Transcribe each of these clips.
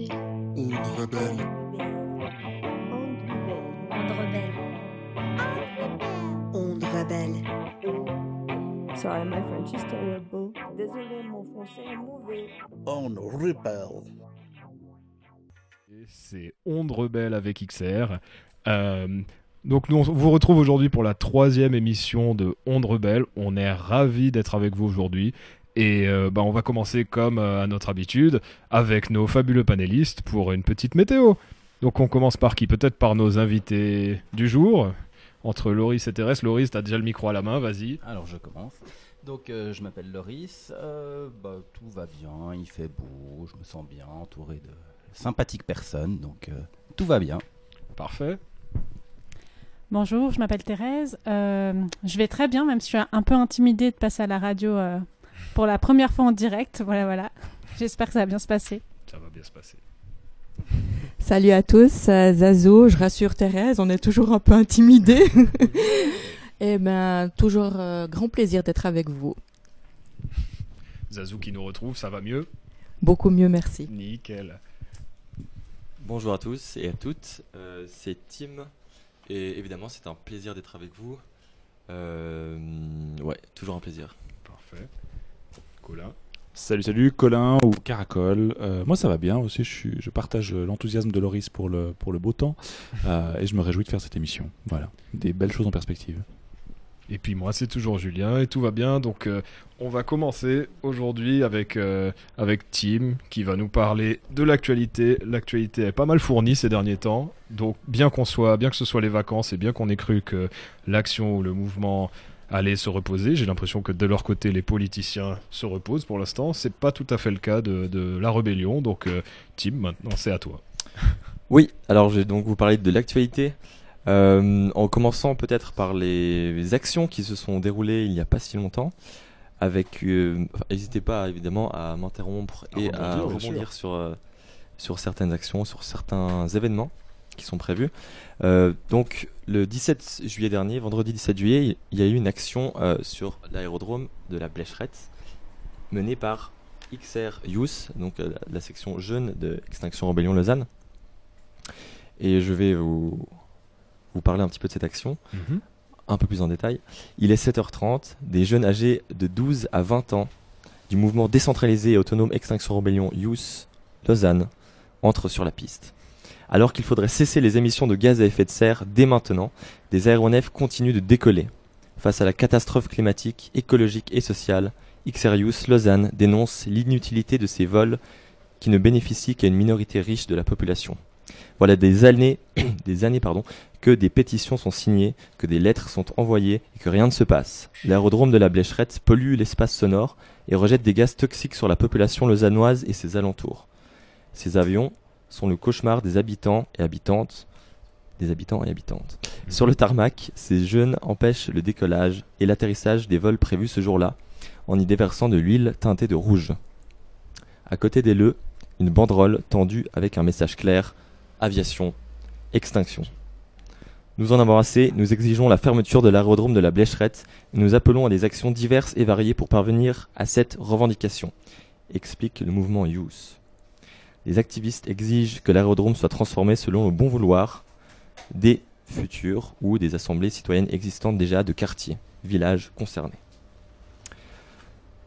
rebelle. Onde rebelle. Onde rebelle. Sorry, my French is terrible. Désolé, mon français est mauvais. Onde rebelle. Et C'est Onde Rebelle avec XR. Euh, donc nous on vous retrouve aujourd'hui pour la troisième émission de Onde Rebelle. On est ravis d'être avec vous aujourd'hui. Et euh, bah, on va commencer comme euh, à notre habitude avec nos fabuleux panélistes pour une petite météo. Donc on commence par qui? Peut-être par nos invités du jour. Entre Loris et Thérèse. Loris, t'as déjà le micro à la main, vas-y. Alors je commence. Donc euh, je m'appelle Loris, euh, bah, tout va bien, il fait beau, je me sens bien entouré de sympathiques personnes, donc euh, tout va bien. Parfait. Bonjour, je m'appelle Thérèse. Euh, je vais très bien, même si je suis un peu intimidée de passer à la radio euh, pour la première fois en direct. Voilà, voilà. J'espère que ça va bien se passer. Ça va bien se passer. Salut à tous, euh, Zazo, je rassure Thérèse, on est toujours un peu intimidés. Eh ben, toujours euh, grand plaisir d'être avec vous. Zazou qui nous retrouve, ça va mieux? Beaucoup mieux, merci. Nickel. Bonjour à tous et à toutes, euh, c'est Tim et évidemment c'est un plaisir d'être avec vous. Euh, ouais, toujours un plaisir. Parfait. Colin. Salut, salut, Colin ou Caracol. Euh, moi, ça va bien aussi. Je, suis, je partage l'enthousiasme de Loris pour le, pour le beau temps euh, et je me réjouis de faire cette émission. Voilà, des belles choses en perspective. Et puis moi, c'est toujours Julien et tout va bien. Donc, euh, on va commencer aujourd'hui avec, avec Tim qui va nous parler de l'actualité. L'actualité est pas mal fournie ces derniers temps. Donc, bien qu'on soit, bien que ce soit les vacances et bien qu'on ait cru que l'action ou le mouvement allait se reposer, j'ai l'impression que de leur côté, les politiciens se reposent pour l'instant. C'est pas tout à fait le cas de, de la rébellion. Donc, euh, Tim, maintenant, c'est à toi. Oui, alors je vais donc vous parler de l'actualité. Euh, en commençant peut-être par les actions qui se sont déroulées il n'y a pas si longtemps. Avec, euh, enfin, n'hésitez pas évidemment à m'interrompre et à rebondir sur, euh, sur certaines actions, sur certains événements qui sont prévus. Euh, donc le 17 juillet dernier, vendredi 17 juillet, il y a eu une action euh, sur l'aérodrome de la Blécherette menée par XR Youth, donc euh, la section jeune de Extinction Rebellion Lausanne. Et je vais vous, vous parler un petit peu de cette action, un peu plus en détail. Il est 7h30, des jeunes âgés de 12 à 20 ans du mouvement décentralisé et autonome Extinction Rebellion Youth Lausanne entrent sur la piste. Alors qu'il faudrait cesser les émissions de gaz à effet de serre dès maintenant, des aéronefs continuent de décoller. Face à la catastrophe climatique, écologique et sociale, Xerius Lausanne dénonce l'inutilité de ces vols qui ne bénéficient qu'à une minorité riche de la population. Voilà des années, des années pardon, que des pétitions sont signées, que des lettres sont envoyées et que rien ne se passe. L'aérodrome de la Blécherette pollue l'espace sonore et rejette des gaz toxiques sur la population lausannoise et ses alentours. Ces avions sont le cauchemar des habitants et habitantes, des habitants et habitantes. Sur le tarmac, ces jeunes empêchent le décollage et l'atterrissage des vols prévus ce jour-là, en y déversant de l'huile teintée de rouge. À côté des leux, une banderole tendue avec un message clair aviation, extinction. Nous en avons assez, nous exigeons la fermeture de l'aérodrome de la Blécherette et nous appelons à des actions diverses et variées pour parvenir à cette revendication, explique le mouvement Youth. Les activistes exigent que l'aérodrome soit transformé selon le bon vouloir des futures ou des assemblées citoyennes existantes déjà de quartiers, villages concernés.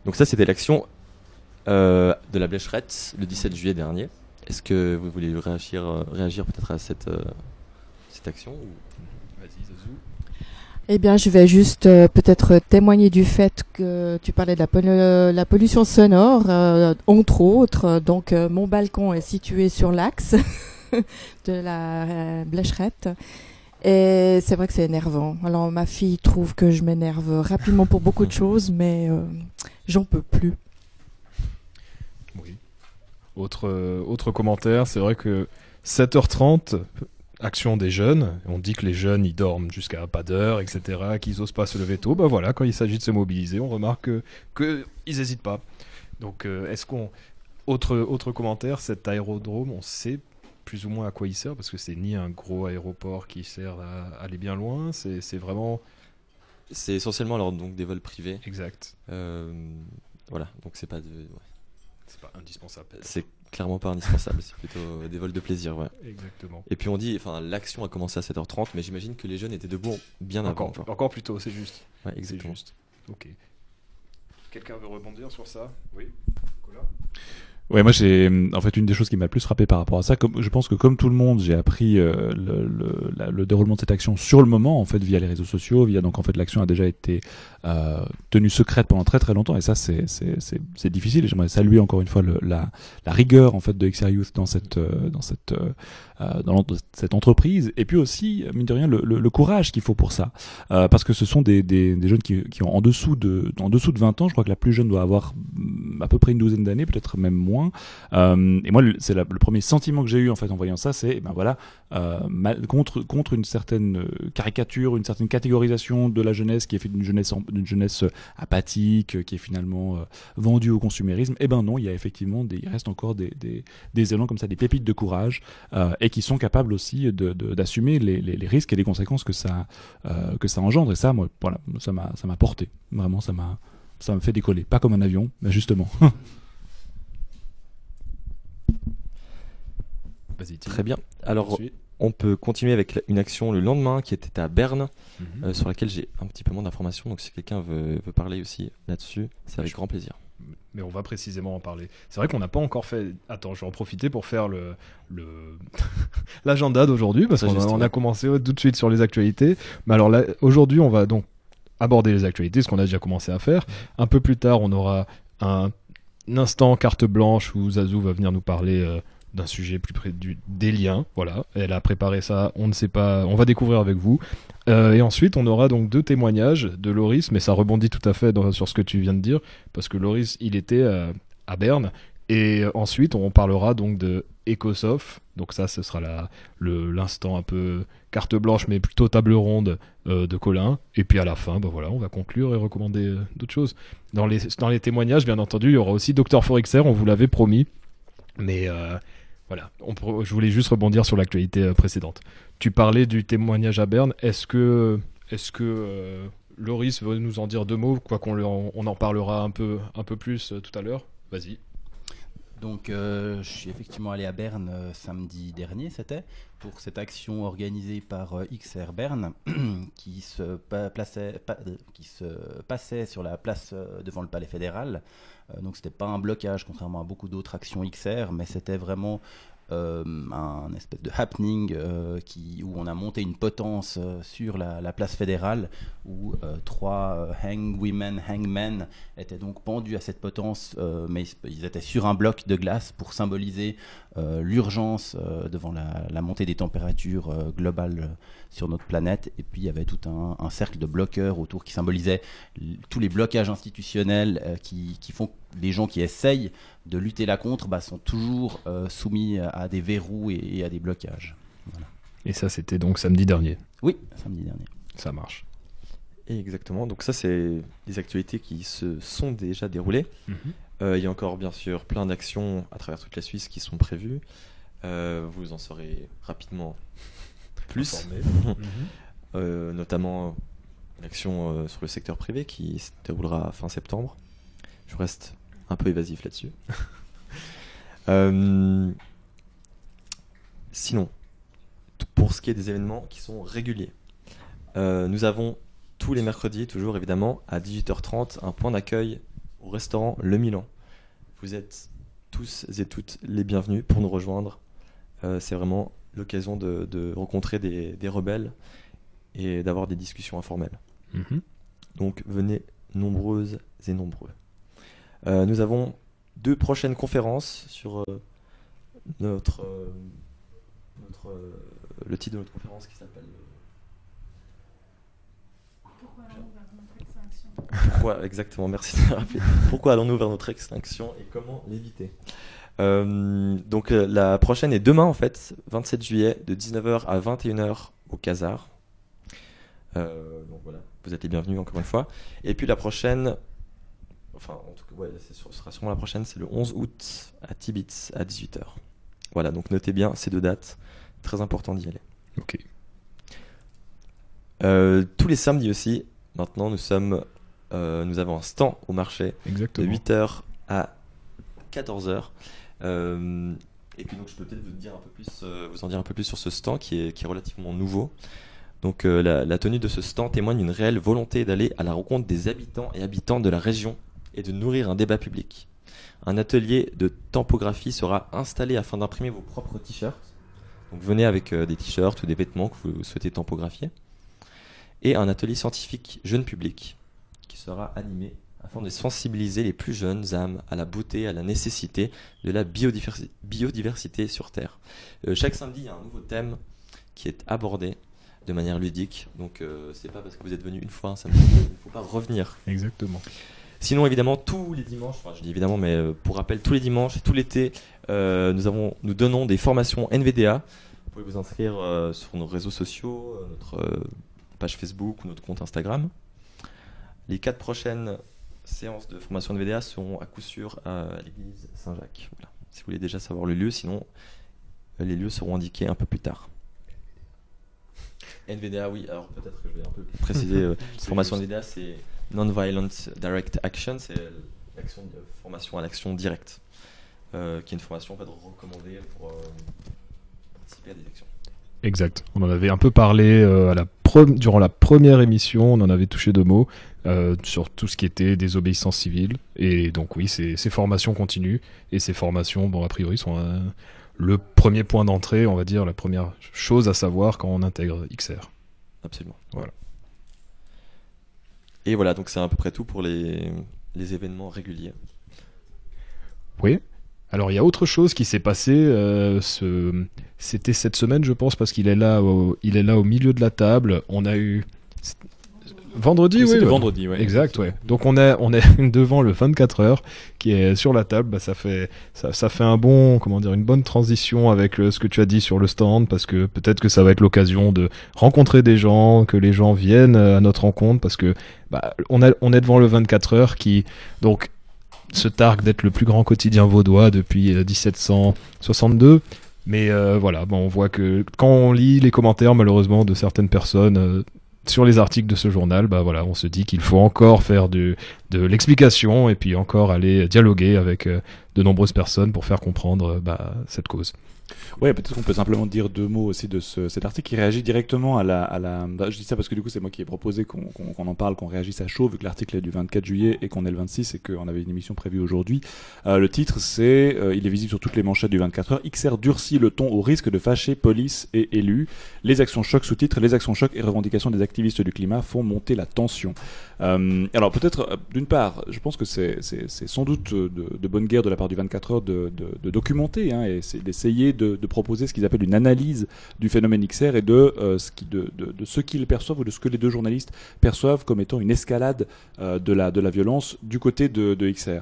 Donc ça, c'était l'action euh, de la Blécherette le 17 juillet dernier. Est-ce que vous voulez réagir, euh, réagir peut-être à cette, euh, cette action Vas-y, Zazou. Eh bien, je vais juste euh, peut-être témoigner du fait que tu parlais de la, pollu- la pollution sonore, euh, entre autres. Donc, euh, mon balcon est situé sur l'axe de la Blécherette. Et c'est vrai que c'est énervant. Alors, ma fille trouve que je m'énerve rapidement pour beaucoup de choses, mais j'en peux plus. Oui. Autre, autre commentaire, c'est vrai que 7h30, action des jeunes, on dit que les jeunes ils dorment jusqu'à pas d'heure, etc., qu'ils osent pas se lever tôt, bah voilà, quand il s'agit de se mobiliser, on remarque que, que ils hésitent pas. Donc euh, est-ce qu'on... Autre, autre commentaire, cet aérodrome, on sait plus ou moins à quoi il sert, parce que c'est ni un gros aéroport qui sert à aller bien loin, c'est c'est vraiment... C'est essentiellement alors donc des vols privés. Exact. Euh, voilà, donc c'est pas de, ouais. C'est pas indispensable. c'est clairement pas indispensable. c'est plutôt des vols de plaisir, ouais. Exactement. Et puis on dit, enfin, l'action a commencé à 7h30, mais j'imagine que les jeunes étaient debout bien avant. Encore, quoi. encore plus tôt, c'est juste. Ouais, exactement. juste. Ok. Quelqu'un veut rebondir sur ça? Oui. Nicolas? Ouais, moi j'ai en fait une des choses qui m'a plus frappé par rapport à ça. Comme je pense que comme tout le monde, j'ai appris euh, le, le, la- le déroulement de cette action sur le moment, en fait, via les réseaux sociaux, via donc en fait l'action a déjà été euh, tenue secrète pendant très très longtemps, et ça c'est c'est c'est difficile. Et j'aimerais saluer encore une fois le, la la rigueur en fait de XR Youth dans cette euh, dans cette euh, dans l'ent- cette entreprise, et puis aussi mine de rien le, courage qu'il faut pour ça, Euh, parce que ce sont des, des, jeunes qui, qui ont en dessous de en dessous de 20 ans. Je crois que la plus jeune doit avoir mm, à peu près une douzaine d'années, peut-être même moins. Euh, et moi, c'est le premier sentiment que j'ai eu en fait en voyant ça, c'est ben voilà euh, contre contre une certaine euh, caricature, une certaine catégorisation de la jeunesse qui est fait d'une jeunesse d'une jeunesse euh, apathique, euh, qui est finalement euh, vendue au consumérisme. Et ben non, il y a effectivement des, il reste encore des, des élans comme ça, des pépites de courage euh, et qui sont capables aussi de- de- d'assumer les, les, les risques et les conséquences que ça euh, que ça engendre. Et ça, moi, voilà, ça m'a ça m'a porté. Vraiment, ça m'a ça me fait décoller, pas comme un avion, mais justement. Très bien. Alors, on peut continuer avec une action le lendemain qui était à Berne, Mhm. euh, sur laquelle j'ai un petit peu moins d'informations. Donc, si quelqu'un veut, veut parler aussi là-dessus, c'est avec Je- grand plaisir. Mais on va précisément en parler. C'est vrai qu'on n'a pas encore fait. Attends, je vais en profiter pour faire le le l'agenda d'aujourd'hui parce qu'on a, on a commencé tout de suite sur les actualités. Mais alors là, aujourd'hui, on va donc aborder les actualités, ce qu'on a déjà commencé à faire. Un peu plus tard, on aura un, un instant carte blanche où Zazou va venir nous parler. euh, d'un sujet plus près du, des liens, voilà. Elle a préparé ça, on ne sait pas, on va découvrir avec vous. Euh, et ensuite, on aura donc deux témoignages de Loris, mais ça rebondit tout à fait sur ce que tu viens de dire, parce que Loris, il était euh, à Berne, et euh, ensuite, on parlera donc de Ecosoft, donc ça, ce sera l'instant un peu carte blanche, mais plutôt table ronde de Colin, et puis à la fin, bah voilà, on va conclure et recommander d'autres choses. Dans les, dans les témoignages, bien entendu, il y aura aussi Dr Forexer, on vous l'avait promis, mais voilà, je voulais juste rebondir sur l'actualité précédente. Tu parlais du témoignage à Berne. Est-ce que, est-ce que euh, Loris veut nous en dire deux mots, quoi qu'on on en parlera un peu, un peu plus euh, tout à l'heure? Vas-y. Donc, euh, je suis effectivement allé à Berne euh, samedi dernier, c'était, pour cette action organisée par XR Berne, qui se, plaçait, qui se passait sur la place devant le Palais fédéral. Donc, c'était pas un blocage, contrairement à beaucoup d'autres actions XR, mais c'était vraiment euh, un espèce de happening euh, où on a monté une potence euh, sur la, la place fédérale, où trois euh, hang women, hangmen étaient donc pendus à cette potence, mais ils, étaient sur un bloc de glace pour symboliser l'urgence devant la, montée des températures globales sur notre planète. Et puis il y avait tout un, cercle de bloqueurs autour qui symbolisait tous les blocages institutionnels qui, qui font les gens qui essayent de lutter là contre bah, sont toujours euh, soumis à, des verrous et, et à des blocages. Et ça, c'était donc samedi dernier. Oui, samedi dernier. Ça marche. Et exactement. Donc, ça, c'est des actualités qui se sont déjà déroulées. Euh, il y a encore bien sûr plein d'actions à travers toute la Suisse qui sont prévues. Euh, vous en saurez rapidement plus. Euh, notamment l'action euh, sur le secteur privé qui se déroulera fin septembre. Je reste un peu évasif là-dessus. Euh, sinon, pour ce qui est des événements qui sont réguliers, euh, nous avons tous les mercredis, toujours évidemment, à 18h30, un point d'accueil au restaurant Le Milan. Vous êtes tous et toutes les bienvenus pour nous rejoindre. Euh, c'est vraiment l'occasion de, de rencontrer des, des rebelles et d'avoir des discussions informelles. Mhm. Donc venez nombreuses et nombreux. Euh, nous avons deux prochaines conférences sur euh, notre, euh, notre, le titre de notre conférence qui s'appelle Pourquoi exactement? Merci de me rappeler. Pourquoi allons-nous vers notre extinction et comment l'éviter? Euh, Donc euh, la prochaine est demain en fait, 27 juillet, de 19h à 21h au Casar. Euh, donc voilà, vous êtes les bienvenus encore une fois. Et puis la prochaine, enfin en tout cas, ouais, ce sera sûrement la prochaine, c'est le 11 août à Tibits à 18h. Voilà, donc notez bien ces deux dates, très important d'y aller. Ok. Euh, tous les samedis aussi, maintenant nous sommes, euh, nous avons un stand au marché de Exactement. 8h à 14h. Euh, et puis donc je peux peut-être vous dire un peu plus, euh, vous en dire un peu plus sur ce stand qui est, qui est relativement nouveau. Donc euh, la, la tenue de ce stand témoigne d'une réelle volonté d'aller à la rencontre des habitants et habitantes de la région et de nourrir un débat public. Un atelier de tempographie sera installé afin d'imprimer vos propres t-shirts. Donc venez avec euh, des t-shirts ou des vêtements que vous souhaitez tempographier. Et un atelier scientifique jeune public qui sera animé afin de sensibiliser les plus jeunes âmes à la beauté, à la nécessité de la biodiversi- biodiversité sur Terre. Euh, chaque samedi, il y a un nouveau thème qui est abordé de manière ludique. Donc euh, c'est pas parce que vous êtes venu une fois un qu'il ne faut pas revenir. Exactement. Sinon, évidemment, tous les dimanches, enfin je dis évidemment, mais euh, pour rappel, tous les dimanches et tout l'été, euh, nous, avons, nous donnons des formations NVDA. Vous pouvez vous inscrire euh, sur nos réseaux sociaux, notre page Facebook ou notre compte Instagram. Les quatre prochaines séances de formation NVDA seront à coup sûr à l'église Saint-Jacques. Voilà. Si vous voulez déjà savoir le lieu, sinon les lieux seront indiqués un peu plus tard. NVDA, oui, alors peut-être que je vais un peu préciser. formation NVDA, c'est Non-Violent Direct Action, c'est l'action de formation à l'action directe, euh, qui est une formation en fait, recommandée pour euh, participer à des actions. Exact. On en avait un peu parlé euh, à la pre- durant la première émission, on en avait touché deux mots sur tout ce qui était désobéissance civile. Et donc oui, ces, ces formations continuent. Et ces formations, bon, a priori, sont le premier point d'entrée, on va dire, la première chose à savoir quand on intègre XR. Absolument. Voilà. Et voilà, donc c'est à peu près tout pour les, événements réguliers. Oui. Alors il y a autre chose qui s'est passé. euh. C'était cette semaine, je pense, parce qu'il est là, est là au milieu de la table. On a eu vendredi, oui. C'est le ouais. vendredi, ouais. Exact, ouais. Donc on est on est devant le 24 heures qui est sur la table. Bah, ça fait ça, ça fait un bon comment dire une bonne transition avec ce que tu as dit sur le stand parce que peut-être que ça va être l'occasion de rencontrer des gens, que les gens viennent euh, à notre rencontre parce que bah, on a on est devant le 24 heures qui donc se targue d'être le plus grand quotidien vaudois depuis euh, 1762. Mais euh, voilà, bon, on voit que quand on lit les commentaires, malheureusement, de certaines personnes euh, sur les articles de ce journal, bah on se dit qu'il faut encore faire de l'explication et puis encore aller dialoguer avec euh, de nombreuses personnes pour faire comprendre bah, cette cause. Ouais, peut-être qu'on peut simplement dire deux mots aussi de ce, cet article qui réagit directement à la, à la. bah, Je dis ça parce que du coup, c'est moi qui ai proposé qu'on en parle, qu'on réagisse à chaud, vu que l'article est du 24 juillet et qu'on est le 26 et qu'on avait une émission prévue aujourd'hui. Euh, le titre, c'est, euh, il est visible sur toutes les manchettes du 24 heures. XR durcit le ton au risque de fâcher police et élus. Les actions choc sous-titre, les actions choc et revendications des activistes du climat font monter la tension. Euh, alors peut-être, euh, d'une part, je pense que c'est sans doute euh, de, bonne guerre de la part du 24 heures de, documenter hein, et d'essayer de, proposer ce qu'ils appellent une analyse du phénomène XR et de, ce qu'ils perçoivent ou de ce que les deux journalistes perçoivent comme étant une escalade de, la, violence du côté de, XR.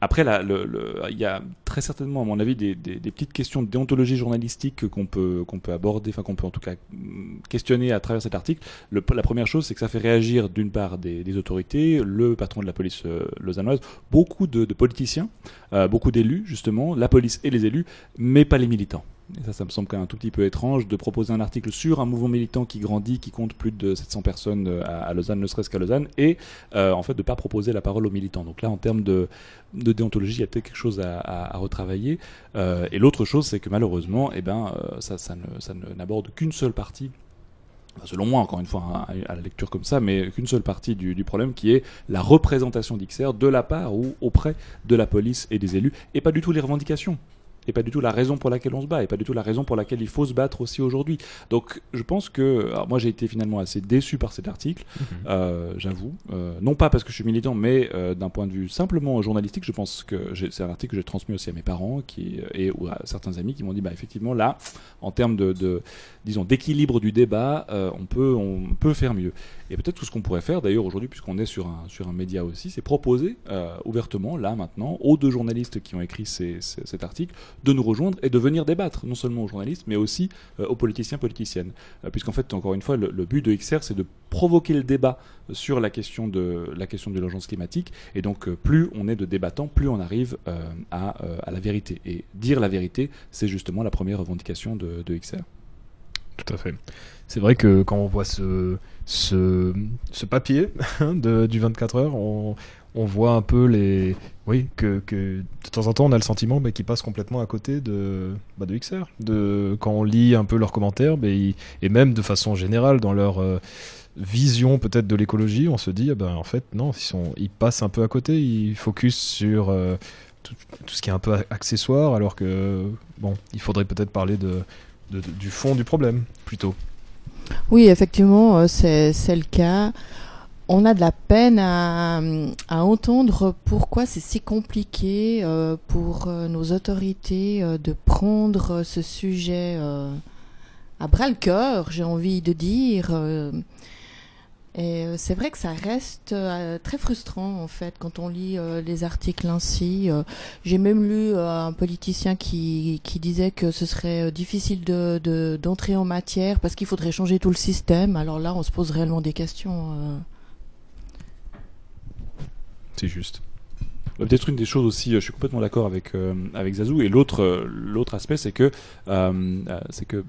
Après, il y a très certainement, à mon avis, des, petites questions de déontologie journalistique qu'on peut, qu'on peut aborder, enfin qu'on peut en tout cas mm, questionner à travers cet article. Le- la première chose, c'est que ça fait réagir d'une part des, autorités, le patron de la police euh, lausannoise, beaucoup de, politiciens, euh, beaucoup d'élus justement, la police et les élus, mais pas les militants. Et ça, ça me semble quand même un tout petit peu étrange de proposer un article sur un mouvement militant qui grandit, qui compte plus de 700 personnes euh, à, Lausanne, ne serait-ce qu'à Lausanne, et euh, en fait de pas proposer la parole aux militants. Donc là, en termes de, déontologie, il y a peut-être quelque chose à, retravailler. Et l'autre chose, c'est que malheureusement, eh ben, ça, ça ne- ça ne- n'aborde qu'une seule partie Selon moi, encore une fois, hein, à, la lecture comme ça, mais qu'une seule partie du, du problème qui est la représentation d'XR de la part ou auprès de la police et des élus, et pas du tout les revendications. Et pas du tout la raison pour laquelle on se bat, et pas du tout la raison pour laquelle il faut se battre aussi aujourd'hui. Donc je pense que, alors moi j'ai été finalement assez déçu par cet article, euh, j'avoue. Euh, non pas parce que je suis militant, mais euh, d'un point de vue simplement journalistique, je pense que j'ai- c'est un article que j'ai transmis aussi à mes parents qui, et ou à certains amis qui m'ont dit, bah effectivement là, en termes de, de disons d'équilibre du débat, euh, on peut on peut faire mieux. Et peut-être tout ce qu'on pourrait faire d'ailleurs aujourd'hui, puisqu'on est sur un sur un média aussi, c'est proposer euh, ouvertement là maintenant aux deux journalistes qui ont écrit cet article de nous rejoindre et de venir débattre, non seulement aux journalistes, mais aussi euh, aux politiciens politiciennes, Euh, puisqu'en fait encore une fois le, but de XR c'est de provoquer le débat sur la question de la question de l'urgence climatique et donc plus on est de débattants, plus on arrive à, à la vérité. Et dire la vérité, c'est justement la première revendication de XR. Tout à fait. C'est vrai que quand on voit ce, ce, papier de, du 24 heures, on, voit un peu les. Oui, que, de temps en temps, on a le sentiment qu'ils passent complètement à côté de, bah, de XR. De, quand on lit un peu leurs commentaires, et même de façon générale, dans leur euh, vision peut-être de l'écologie, on se dit, ah ben, en fait, non, ils, passent un peu à côté, ils focus sur euh, tout, ce qui est un peu accessoire, alors que, bon, il faudrait peut-être parler du fond du problème, plutôt. Oui, effectivement, euh, c'est le cas. On a de la peine à, à entendre pourquoi c'est si compliqué euh, pour euh, nos autorités de prendre ce sujet à bras le cœur, j'ai envie de dire. Et euh, c'est vrai que ça reste euh, très frustrant en fait quand on lit euh, les articles ainsi. J'ai même lu un politicien qui, disait que ce serait difficile de de- d'entrer en matière parce qu'il faudrait changer tout le système. Alors là, on se pose réellement des questions. C'est juste. Peut-être une des choses aussi, euh, je suis complètement d'accord avec euh, avec Zazou. Et l'autre euh, l'autre aspect, c'est que que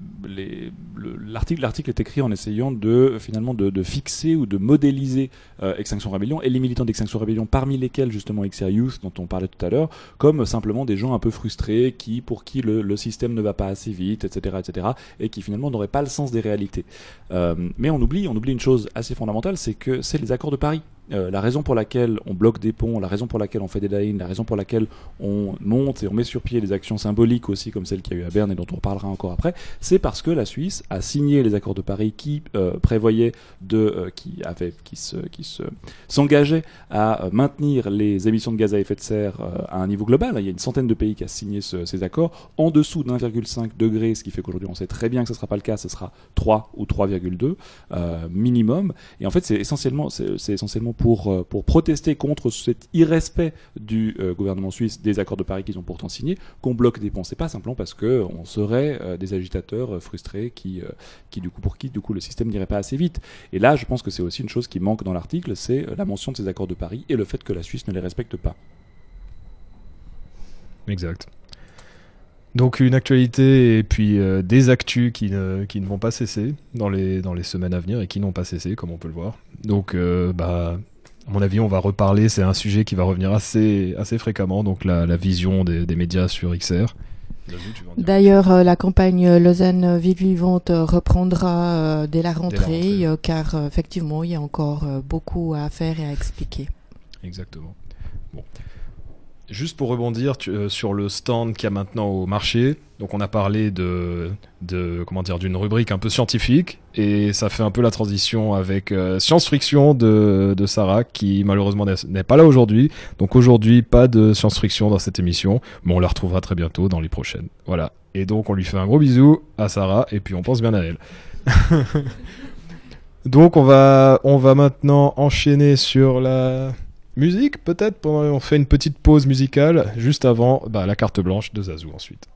l'article est écrit en essayant de finalement de, fixer ou de modéliser Extinction Rebellion et les militants d'Extinction Rebellion, parmi lesquels justement XR Youth dont on parlait tout à l'heure, comme simplement des gens un peu frustrés qui pour qui le, le système ne va pas assez vite, etc., etc., et qui finalement n'auraient pas le sens des réalités. Mais on oublie on oublie une chose assez fondamentale, c'est que c'est les accords de Paris. Euh, la raison pour laquelle on bloque des ponts, la raison pour laquelle on fait des line, la raison pour laquelle on monte et on met sur pied des actions symboliques aussi comme celle qu'il y a eu à Berne et dont on reparlera encore après, c'est parce que la Suisse a signé les accords de Paris qui euh, prévoyaient de, euh, qui avait, qui se, qui se s'engageait à euh, maintenir les émissions de gaz à effet de serre à un niveau global. Il y a une centaine de pays qui a signé ce- ces accords en dessous d'1,5 degré, ce qui fait qu'aujourd'hui on sait très bien que ce ne sera pas le cas, ce sera 3 ou 3,2 euh, minimum. Et en fait, c'est essentiellement, c'est essentiellement pour, euh, pour protester contre cet irrespect du euh, gouvernement suisse des accords de Paris qu'ils ont pourtant signés qu'on bloque des ponts. C'est pas simplement parce que on serait euh, des agitateurs frustrés qui, qui du coup pour qui du coup le système n'irait pas assez vite. Et là, je pense que c'est aussi une chose qui manque dans l'article, c'est la mention de ces accords de Paris et le fait que la Suisse ne les respecte pas. Exact. Donc une actualité et puis des actus qui ne, qui ne vont pas cesser dans les, dans les semaines à venir et qui n'ont pas cessé, comme on peut le voir. Donc, bah, à mon avis, on va reparler. C'est un sujet qui va revenir assez, assez fréquemment. Donc la, la vision des, des médias sur XR. D'ailleurs, euh, la campagne Lausanne Ville Vivante euh, reprendra euh, dès la rentrée, rentrée. euh, car euh, effectivement, il y a encore euh, beaucoup à faire et à expliquer. Exactement. Bon. Juste pour rebondir tu- euh, sur le stand qu'il y a maintenant au marché, donc on a parlé de, de comment dire d'une rubrique un peu scientifique et ça fait un peu la transition avec euh, Science Friction de, de Sarah qui malheureusement n'est- pas là aujourd'hui. Donc aujourd'hui pas de Science Friction dans cette émission, mais on la retrouvera très bientôt dans les prochaines. Voilà. Et donc on lui fait un gros bisou à Sarah et puis on pense bien à elle. donc on va on va maintenant enchaîner sur la Musique, peut-être pendant- On fait une petite pause musicale juste avant bah, la carte blanche de Zazou ensuite.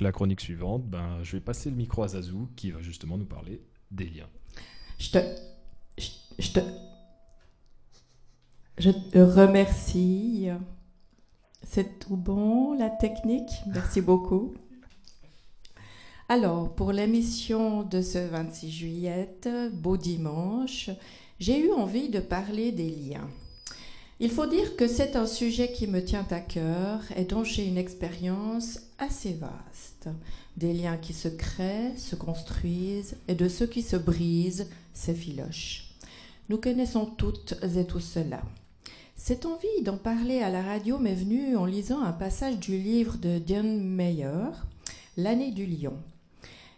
La chronique suivante, ben, je vais passer le micro à Zazou qui va justement nous parler des liens. Je te. Je te. Je te remercie. C'est tout bon, la technique? Merci beaucoup. Alors, pour l'émission de ce 26 juillet, beau dimanche, j'ai eu envie de parler des liens. Il faut dire que c'est un sujet qui me tient à cœur et dont j'ai une expérience assez vaste. Des liens qui se créent, se construisent et de ceux qui se brisent, s'effilochent. Nous connaissons toutes et tous cela. Cette envie d'en parler à la radio m'est venue en lisant un passage du livre de Diane Meyer, L'année du lion.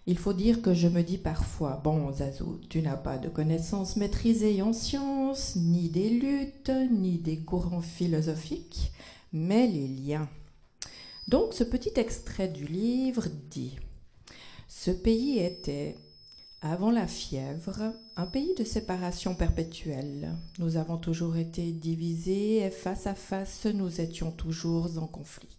Il faut dire que je me dis parfois, bon Zazou, tu n'as pas de connaissances maîtrisées en sciences, ni des luttes, ni des courants philosophiques, mais les liens. Donc ce petit extrait du livre dit, Ce pays était, avant la fièvre, un pays de séparation perpétuelle. Nous avons toujours été divisés et face à face nous étions toujours en conflit.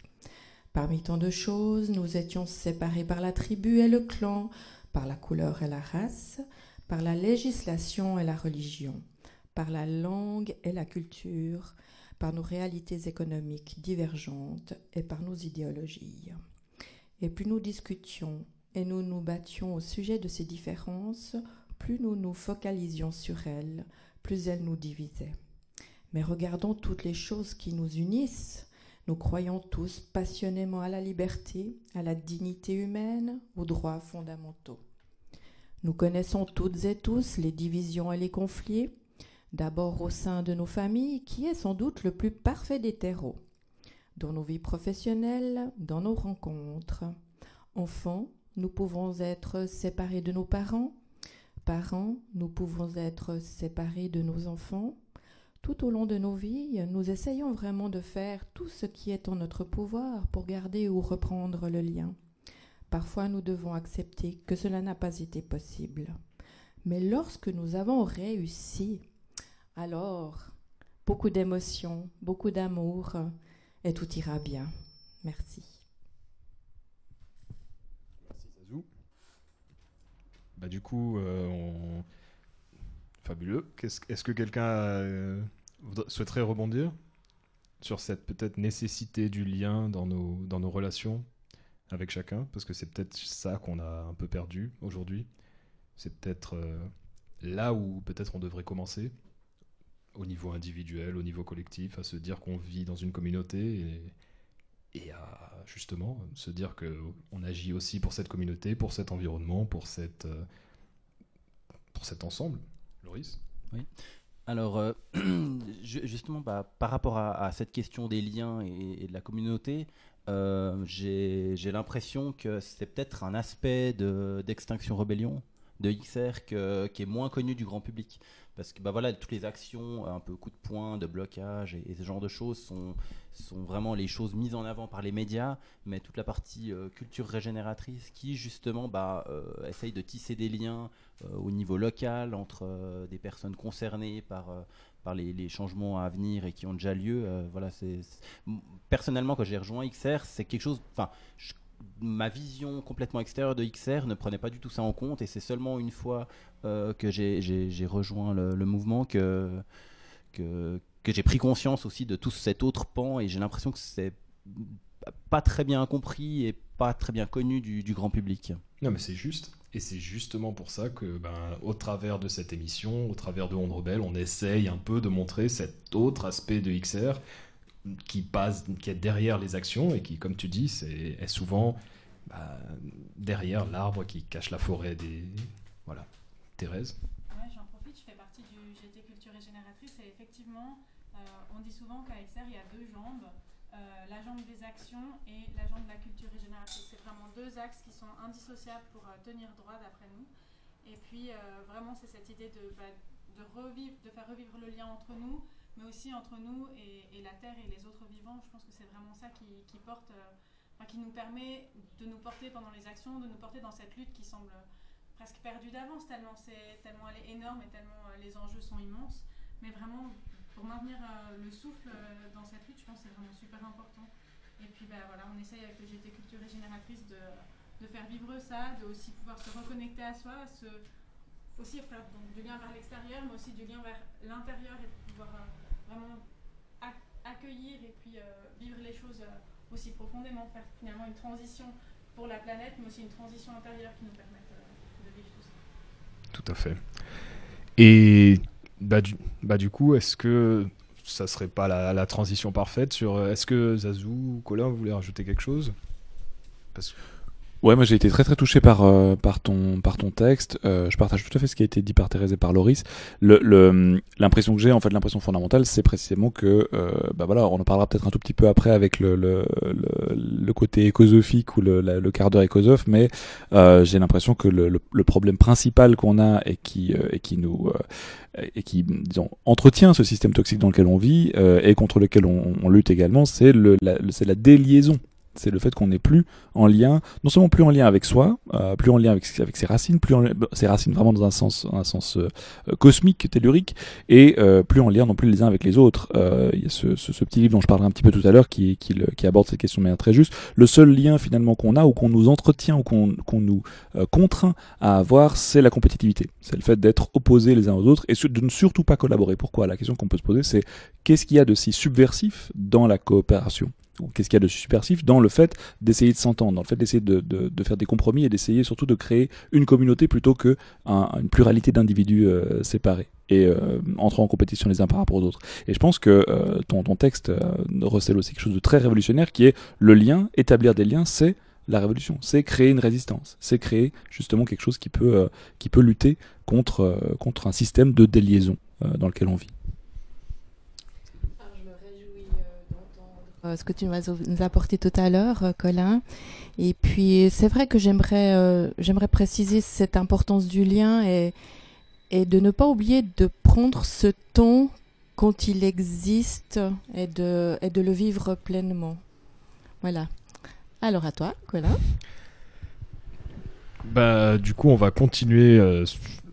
Parmi tant de choses, nous étions séparés par la tribu et le clan, par la couleur et la race, par la législation et la religion, par la langue et la culture, par nos réalités économiques divergentes et par nos idéologies. Et plus nous discutions et nous nous battions au sujet de ces différences, plus nous nous focalisions sur elles, plus elles nous divisaient. Mais regardons toutes les choses qui nous unissent nous croyons tous passionnément à la liberté, à la dignité humaine, aux droits fondamentaux. Nous connaissons toutes et tous les divisions et les conflits, d'abord au sein de nos familles, qui est sans doute le plus parfait des terreaux, dans nos vies professionnelles, dans nos rencontres. Enfants, nous pouvons être séparés de nos parents. Parents, nous pouvons être séparés de nos enfants. Tout au long de nos vies, nous essayons vraiment de faire tout ce qui est en notre pouvoir pour garder ou reprendre le lien. Parfois, nous devons accepter que cela n'a pas été possible. Mais lorsque nous avons réussi, alors, beaucoup d'émotions, beaucoup d'amour, et tout ira bien. Merci. Merci Zazou. Bah, du coup, euh, fabuleux. Est-ce est que quelqu'un euh, souhaiterait rebondir sur cette peut-être nécessité du lien dans nos, dans nos relations avec chacun? Parce que c'est peut-être ça qu'on a un peu perdu aujourd'hui. C'est peut-être euh, là où peut-être on devrait commencer au niveau individuel, au niveau collectif, à se dire qu'on vit dans une communauté et, à justement se dire que on agit aussi pour cette communauté, pour cet environnement, pour euh, pour cet ensemble. Loris? Alors, euh, ju- justement, bah, par rapport à, cette question des liens et, de la communauté, euh, j'ai l'impression que c'est peut-être un aspect de- d'Extinction Rebellion, de XR, que- qui est moins connu du grand public. Parce que bah, voilà, toutes les actions, un peu coup de poing, de blocage et, ce genre de choses sont, sont vraiment les choses mises en avant par les médias, mais toute la partie euh, culture régénératrice qui, justement, bah, euh, essaye de tisser des liens euh, au niveau local entre euh, des personnes concernées par, euh, par les, les changements à venir et qui ont déjà lieu. euh, voilà, c'est personnellement quand j'ai rejoint XR, c'est quelque chose. Enfin, ma vision complètement extérieure de XR ne prenait pas du tout ça en compte et c'est seulement une fois euh, que j'ai- rejoint le, mouvement que j'ai pris conscience aussi de tout cet autre pan et j'ai l'impression que c'est pas très bien compris et pas très bien connu du, grand public. Non, mais c'est juste. Et c'est justement pour ça que, ben, au travers de cette émission, au travers de Onde Rebelle, on essaye un peu de montrer cet autre aspect de XR qui passe, qui est derrière les actions et qui, comme tu dis, est souvent bah, derrière l'arbre qui cache la forêt des. Voilà. Thérèse Ouais, j'en profite, je fais partie du GT Culture Régénératrice et effectivement, euh, on dit souvent qu'à XR, il y a deux jambes, euh, la jambe des actions et la jambe de la culture régénératrice. C'est vraiment deux axes qui sont indissociables pour euh, tenir droit d'après nous. Et puis, vraiment, c'est cette idée de, bah, de, revivre, de faire revivre le lien entre nous, mais aussi entre nous et, et la Terre et les autres vivants. Je pense que c'est vraiment ça qui nous permet de nous porter pendant les actions, de nous porter dans cette lutte qui semble presque perdue d'avance, tellement, c'est, tellement elle est énorme et tellement euh, les enjeux sont immenses. Mais vraiment, pour maintenir euh, le souffle euh, dans cette lutte, je pense que c'est vraiment super important. Et puis bah, voilà, on essaye avec le GT Culture Régénératrice de, de faire vivre ça, de aussi pouvoir se reconnecter à soi, se, aussi faire donc, du lien vers l'extérieur, mais aussi du lien vers l'intérieur et pouvoir vraiment ac- accueillir et puis vivre les choses aussi profondément, faire finalement une transition pour la planète, mais aussi une transition intérieure qui nous permette euh, de vivre tout ça. Tout à fait. Et bah du, bah, du coup, est-ce que ça serait pas la, transition parfaite sur euh, est-ce que Zazou ou Colin voulez rajouter quelque chose? Ouais, moi j'ai été très très touché par euh, par ton par ton texte. Euh, je partage tout à fait ce qui a été dit par Thérèse et par Loris. L'impression que j'ai, en fait, l'impression fondamentale, c'est précisément que, euh, bah voilà, on en parlera peut-être un tout petit peu après avec le le le, le côté écosophique ou le la- le quart d'heure écosophe, mais euh, j'ai l'impression que le, le problème principal qu'on a et qui euh, et qui nous euh, et qui disons entretient ce système toxique dans lequel on vit et contre lequel on, on lutte également, c'est le- c'est la déliaison. C'est le fait qu'on n'est plus en lien, non seulement plus en lien avec soi, euh, plus en lien avec, ses racines, plus en lien- bon, ses racines vraiment dans un sens, un sens euh, euh, cosmique, tellurique, et euh, plus en lien non plus les uns avec les autres. Euh, Il y a ce, ce, petit livre dont je parlerai un petit peu tout à l'heure qui, qui, qui aborde cette question de manière très juste. Le seul lien finalement qu'on a ou qu'on nous entretient ou qu'on nous contraint à avoir, c'est la compétitivité. C'est le fait d'être opposés les uns aux autres et de ne surtout pas collaborer. Pourquoi? La question qu'on peut se poser, c'est qu'est-ce qu'il y a de si subversif dans la coopération? Qu'est-ce qu'il y a de subversif dans le fait d'essayer de s'entendre, dans le fait d'essayer de, faire des compromis et d'essayer surtout de créer une communauté plutôt que un- une pluralité d'individus euh, séparés et euh, entrant en compétition les uns par rapport aux autres. Et je pense que euh, ton, texte recèle aussi quelque chose de très révolutionnaire qui est le lien, établir des liens, c'est la révolution, c'est créer une résistance, c'est créer justement quelque chose qui peut, lutter contre, contre un système de déliaison dans lequel on vit. je me réjouis d'entendre ce que tu nous apporter tout à l'heure, euh, Colin. Et puis, c'est vrai que j'aimerais euh, j'aimerais préciser cette importance du lien et, et de ne pas oublier de prendre ce temps quand il existe et de, et de le vivre pleinement. Voilà. Alors à toi, Colin. Bah, du coup, on va continuer, euh,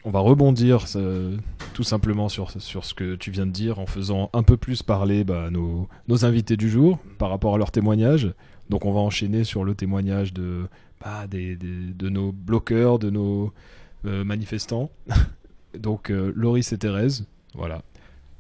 on va rebondir euh, tout simplement sur, sur ce que tu viens de dire en faisant un peu plus parler bah, nos, nos invités du jour par rapport à leur témoignage. Donc, on va enchaîner sur le témoignage de, bah, de nos bloqueurs, de nos euh, manifestants. Donc, euh, Loris et Thérèse, voilà.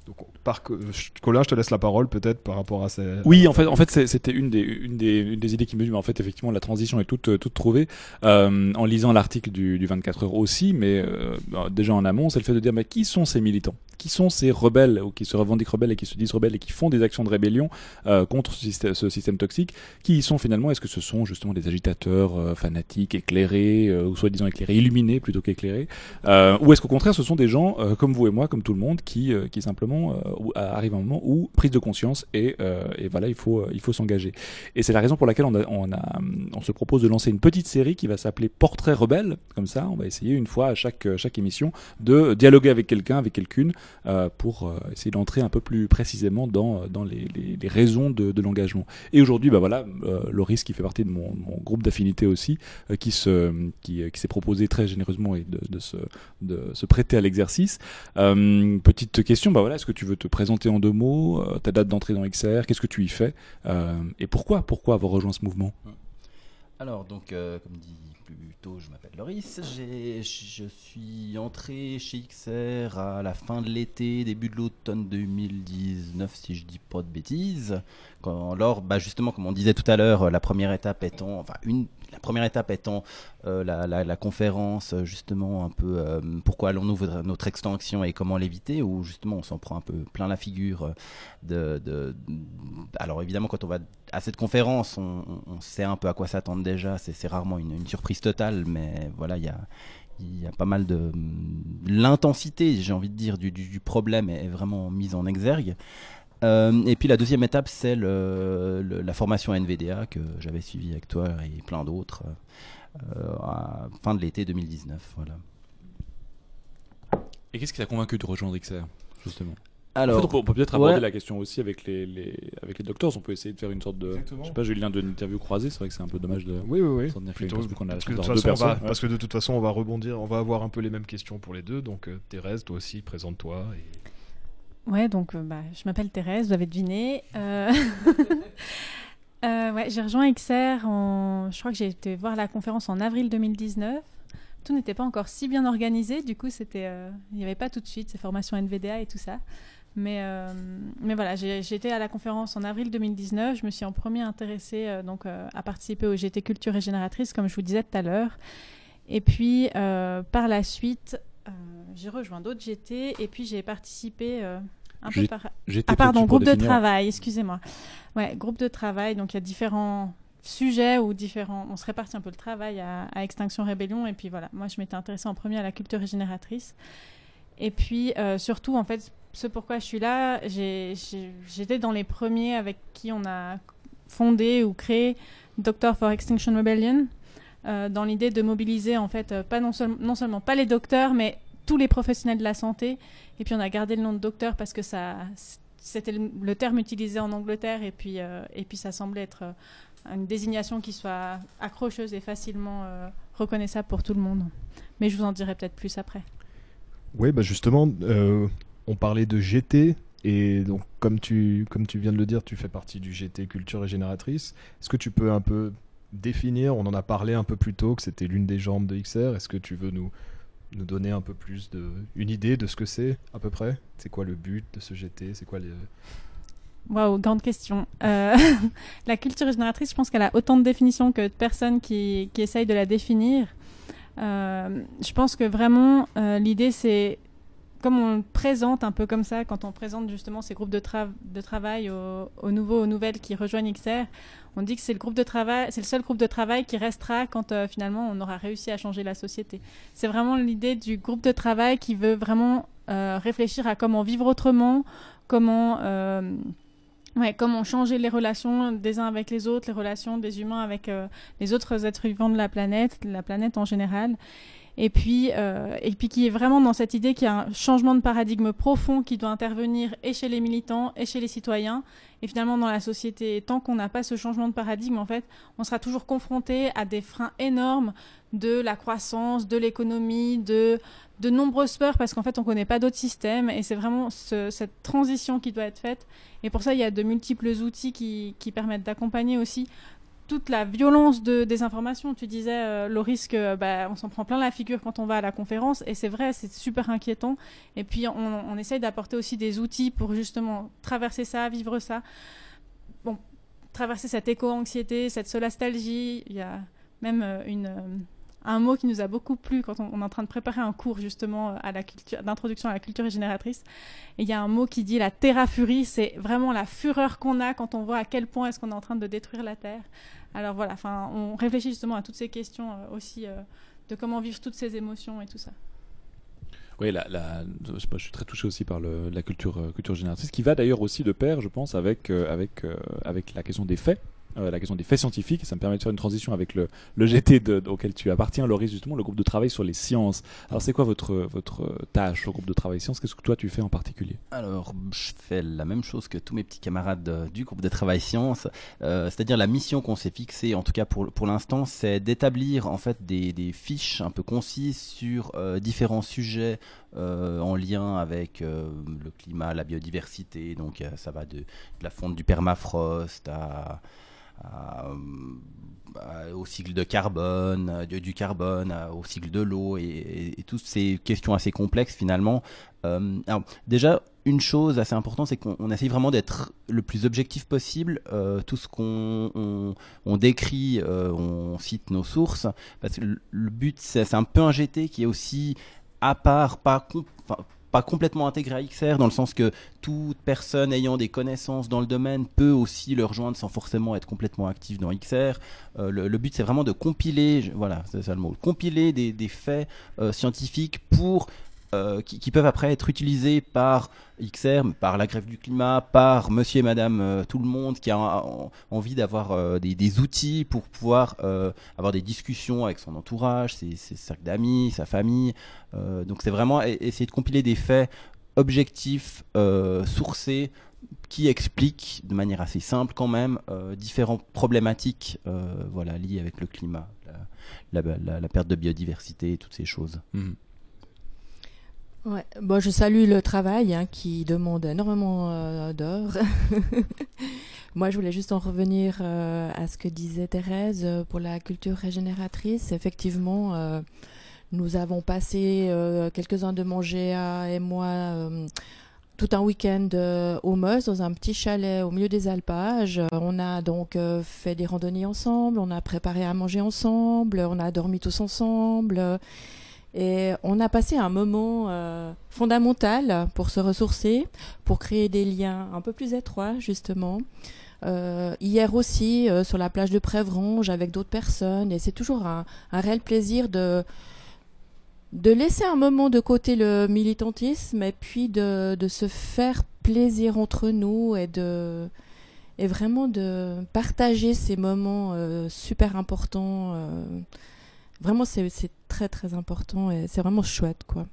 Donc, par, Colin, je te laisse la parole peut-être par rapport à ces. Oui, en fait, en fait, c'était une des, une des, une des idées qui me dit, mais en fait, effectivement, la transition est toute, toute trouvée euh, en lisant l'article du, du 24 heures aussi, mais euh, bah, déjà en amont, c'est le fait de dire, mais qui sont ces militants? Qui sont ces rebelles ou qui se revendiquent rebelles et qui se disent rebelles et qui font des actions de rébellion euh, contre ce système, toxique? Qui y sont finalement? Est-ce que ce sont justement des agitateurs euh, fanatiques, éclairés, euh, ou soi-disant éclairés, illuminés plutôt qu'éclairés? Euh, Ou est-ce qu'au contraire, ce sont des gens comme vous et moi, comme tout le monde, qui, qui simplement arrive un moment où prise de conscience et, euh, et voilà, il faut, euh, il faut s'engager. Et c'est la raison pour laquelle on, a, on, a, on se propose de lancer une petite série qui va s'appeler Portrait rebelle. Comme ça, on va essayer une fois à chaque, euh, chaque émission de dialoguer avec quelqu'un, avec quelqu'une, euh, pour euh, essayer d'entrer un peu plus précisément dans, dans les, les, les raisons de, de l'engagement. Et aujourd'hui, bah voilà, euh, Loris qui fait partie de mon, mon groupe d'affinité aussi, euh, qui se, qui, qui s'est proposé très généreusement et de, de, se, de se prêter à l'exercice. Euh, petite question, bah voilà, est-ce que tu veux te présenter en deux mots, euh, ta date d'entrée dans XR, qu'est-ce que tu y fais euh, et pourquoi, pourquoi avoir rejoint ce mouvement? Alors, donc, euh, comme dit plus tôt, je m'appelle Loris. Je suis entré chez XR à la fin de l'été, début de l'automne 2019, si je dis pas de bêtises. Quand, bah, justement, comme on disait tout à l'heure, la première étape étant, enfin, une, première étape étant euh, la, conférence, euh, justement, un peu euh, pourquoi allons-nous notre extinction et comment l'éviter, où justement on s'en prend un peu plein la figure de, alors évidemment quand on va à cette conférence on, sait un peu à quoi s'attendre déjà c'est rarement une, surprise totale mais voilà il y a y a pas mal de l'intensité j'ai envie de dire du problème est vraiment mise en exergue Euh, et puis la deuxième étape c'est le- le- la formation NVDA que j'avais suivie avec toi et plein d'autres euh, à fin de l'été 2019 voilà Et qu'est-ce qui t'a convaincu de rejoindre XR, justement? Alors En fait, on peut, on peut peut-être aborder ouais. la question aussi avec les, les, avec les docteurs. On peut essayer de faire une sorte de. Exactement. Je sais pas, Julien, de interview croisée. C'est vrai que c'est un peu dommage de. Oui, oui, oui. s'en tenir Plutôt, parce qu'on a parce, que de toute deux façon, va, ouais. parce que de toute façon, on va rebondir, on va avoir un peu les mêmes questions pour les deux. Donc, euh, Thérèse, toi aussi, présente-toi. et- Ouais, donc euh, bah, je m'appelle Thérèse, vous avez deviné. Euh, Euh, ouais, j'ai rejoint XR en. Je crois que j'ai été voir la conférence en avril 2019. Tout n'était pas encore si bien organisé, du coup, c'était, il n'y avait pas tout de suite ces formations NVDA et tout ça. Mais, mais voilà, été à la conférence en avril 2019. Je me suis en premier intéressée donc, à participer au GT Culture Régénératrice, comme je vous disais tout à l'heure. Et puis, par la suite, j'ai rejoint d'autres GT et puis j'ai participé un peu par. Ah pardon, groupe de travail, excusez-moi. Ouais, groupe de travail, donc il y a différents sujets ou différents... On se répartit un peu le travail à, à Extinction Rébellion, et puis voilà, moi je m'étais intéressée en premier à la culture régénératrice. Et puis euh, surtout, en fait, ce pourquoi je suis là, j'étais dans les premiers avec qui on a fondé ou créé Doctor for Extinction Rebellion, euh, dans l'idée de mobiliser en fait euh, pas non, seul- non seulement pas les docteurs, mais tous les professionnels de la santé. Et puis on a gardé le nom de docteur parce que ça, c'était le, terme utilisé en Angleterre et puis, euh, et puis ça semblait être euh, une désignation qui soit accrocheuse et facilement euh, reconnaissable pour tout le monde. Mais je vous en dirai peut-être plus après. Oui, bah justement, on parlait de GT, et donc comme tu, comme tu viens de le dire, tu fais partie du GT Culture Régénératrice. Est-ce que tu peux un peu définir, on en a parlé un peu plus tôt, que c'était l'une des jambes de XR, est-ce que tu veux nous, nous donner un peu plus de, une idée de ce que c'est à peu près C'est quoi le but de ce GT C'est quoi les... Waouh, grande question. Euh, la culture régénératrice, je pense qu'elle a autant de définitions que de personnes qui, qui essayent de la définir. Euh, je pense que vraiment, euh, l'idée, c'est comme on le présente un peu comme ça, quand on présente justement ces groupes de, tra- de travail aux, aux nouveaux, aux nouvelles qui rejoignent XR, on dit que c'est le groupe de travail, c'est le seul groupe de travail qui restera quand euh, finalement on aura réussi à changer la société. C'est vraiment l'idée du groupe de travail qui veut vraiment euh, réfléchir à comment vivre autrement, comment euh, Ouais, comment changer les relations des uns avec les autres, les relations des humains avec les autres êtres vivants de la planète, la planète en général. Et puis, euh, et puis qui est vraiment dans cette idée qu'il y a un changement de paradigme profond qui doit intervenir et chez les militants et chez les citoyens et finalement dans la société. Tant qu'on n'a pas ce changement de paradigme, en fait, on sera toujours confronté à des freins énormes de la croissance, de l'économie, de de nombreuses peurs parce qu'en fait on connaît pas d'autres systèmes et c'est vraiment ce- cette transition qui doit être faite et pour ça il y a de multiples outils qui, qui permettent d'accompagner aussi toute la violence de, des informations. Tu disais, euh, Loris, que bah, on s'en prend plein la figure quand on va à la conférence, et c'est vrai, c'est super inquiétant. Et puis, on, essaye d'apporter aussi des outils pour justement traverser ça, vivre ça. Traverser cette éco-anxiété, cette solastalgie. Il y a même euh, euh, un mot qui nous a beaucoup plu quand on, est en train de préparer un cours justement à la d'introduction à la culture régénératrice. Il y a un mot qui dit la terra-furie, c'est vraiment la fureur qu'on a quand on voit à quel point est-ce qu'on est en train de détruire la Terre. Alors voilà, on réfléchit justement à toutes ces questions euh, aussi euh, de comment vivre toutes ces émotions et tout ça. Oui, je, suis très touché aussi par la culture, euh, culture génératrice, qui va d'ailleurs aussi de pair, je pense, avec la question des faits. Euh, la question des faits scientifiques, ça me permet de faire une transition avec le, le GT auquel tu appartiens, Loris, justement, le groupe de travail sur les sciences. Alors, c'est quoi votre, votre tâche au groupe de travail sciences? Qu'est-ce que toi tu fais en particulier? Alors, je fais la même chose que tous mes petits camarades euh, du groupe de travail sciences, euh, c'est-à-dire la mission qu'on s'est fixée, en tout cas pour, pour l'instant, c'est d'établir en fait des, des fiches un peu concises sur différents sujets en lien avec le climat, la biodiversité. Donc, ça va de, la fonte du permafrost à- au cycle de carbone, euh, du, carbone, au cycle de l'eau et, toutes ces questions assez complexes finalement. Euh, déjà, une chose assez importante, c'est qu'on on essaye vraiment d'être le plus objectif possible. Euh, tout ce qu'on on, décrit, euh, on cite nos sources, parce que le, but, c'est un peu un GT qui est aussi à part, pas, pas complètement intégré à XR, dans le sens que toute personne ayant des connaissances dans le domaine peut aussi le rejoindre sans forcément être complètement actif dans XR. Euh, le, but, c'est vraiment de compiler, voilà, c'est ça le mot, compiler des, des faits euh, scientifiques pour euh, qui, peuvent après être utilisés par XR, par la grève du climat, par monsieur et madame euh, tout le monde qui a en- envie d'avoir euh, des, outils pour pouvoir avoir des discussions avec son entourage, ses, cercles d'amis, sa famille. Donc c'est vraiment e- essayer de compiler des faits objectifs, sourcés, qui expliquent de manière assez simple quand même différentes problématiques voilà, liées avec le climat, la perte de biodiversité, toutes ces choses. Mhm. Ouais, bon, je salue le travail hein, qui demande énormément euh, d'heures. Moi, je voulais juste en revenir euh, à ce que disait Thérèse euh, pour la culture régénératrice. Effectivement, euh, nous avons passé, quelques-uns de mon GA et moi, tout un week-end au Meuse, dans un petit chalet au milieu des alpages. On a donc fait des randonnées ensemble, on a préparé à manger ensemble, on a dormi tous ensemble. Et on a passé un moment euh, fondamental pour se ressourcer, pour créer des liens un peu plus étroits, justement. Euh, hier aussi, euh, sur la plage de Prévrange, avec d'autres personnes, et c'est toujours un, réel plaisir de, de laisser un moment de côté le militantisme et puis de, de se faire plaisir entre nous et de et vraiment de partager ces moments super importants. vraiment, c'est très très important et c'est vraiment chouette, quoi.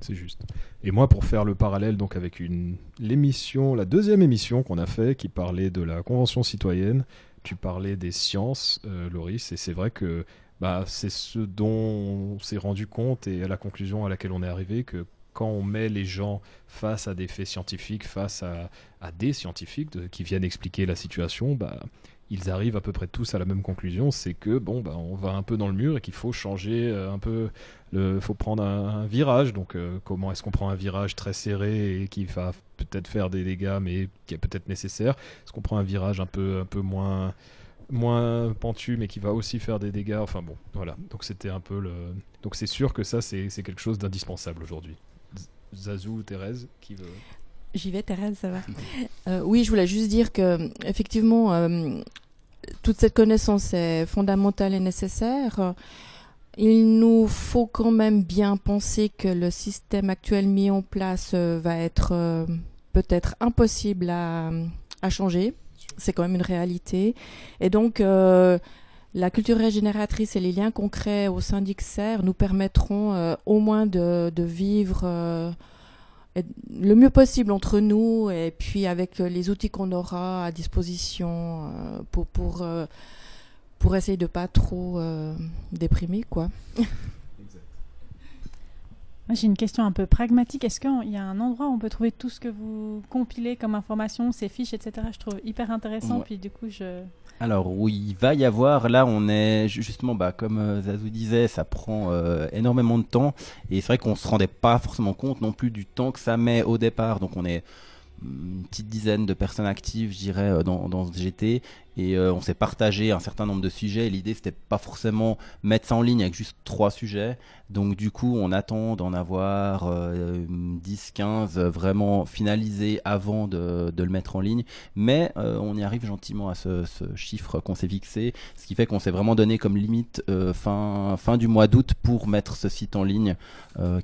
C'est juste. Et moi, pour faire le parallèle donc avec une l'émission, la deuxième émission qu'on a fait, qui parlait de la Convention citoyenne, tu parlais des sciences, euh, Loris, et c'est vrai que bah, c'est ce dont on s'est rendu compte et à la conclusion à laquelle on est arrivé que quand on met les gens face à des faits scientifiques, face à, des scientifiques qui viennent expliquer la situation, bah, ils arrivent à peu près tous à la même conclusion, c'est que bon, bah, on va un peu dans le mur et qu'il faut changer euh, un peu il faut prendre un, un virage. Donc, euh, comment est-ce qu'on prend un virage très serré et qui va peut-être faire des dégâts, mais qui est peut-être nécessaire? Est-ce qu'on prend un virage un peu, un peu moins, moins pentu, mais qui va aussi faire des dégâts? Enfin bon, voilà. Donc, c'était un peu le. Donc, c'est sûr que ça, c'est c'est quelque chose d'indispensable aujourd'hui. Zazou, Thérèse, qui veut? J'y vais, Thérèse, ça va. Euh, oui, je voulais juste dire que, effectivement, euh, toute cette connaissance est fondamentale et nécessaire. Il nous faut quand même bien penser que le système actuel mis en place euh, va être euh, peut-être impossible à, changer. C'est quand même une réalité. Et donc, euh, la culture régénératrice et les liens concrets au sein d'XR nous permettront au moins de, vivre le mieux possible entre nous et puis avec les outils qu'on aura à disposition euh, euh, pour essayer de pas trop euh, déprimer, quoi. J'ai une question un peu pragmatique. Est-ce qu'il y a un endroit où on peut trouver tout ce que vous compilez comme information, ces fiches, etc. Je trouve hyper intéressant. Ouais. Puis du coup, je. Alors oui, il va y avoir, là on est ju- justement, bah, comme euh, Zazou disait, ça prend euh, énormément de temps et c'est vrai qu'on se rendait pas forcément compte non plus du temps que ça met au départ. Donc on est hum, une petite dizaine de personnes actives, je dirais, euh, dans, dans ce GT et euh, on s'est partagé un certain nombre de sujets et l'idée c'était pas forcément mettre ça en ligne avec juste trois sujets. Donc du coup on attend d'en avoir euh, 10, 15 euh, vraiment finalisés avant de, le mettre en ligne. Mais euh, on y arrive gentiment à ce, chiffre qu'on s'est fixé, ce qui fait qu'on s'est vraiment donné comme limite euh, fin, fin du mois d'août pour mettre ce site en ligne,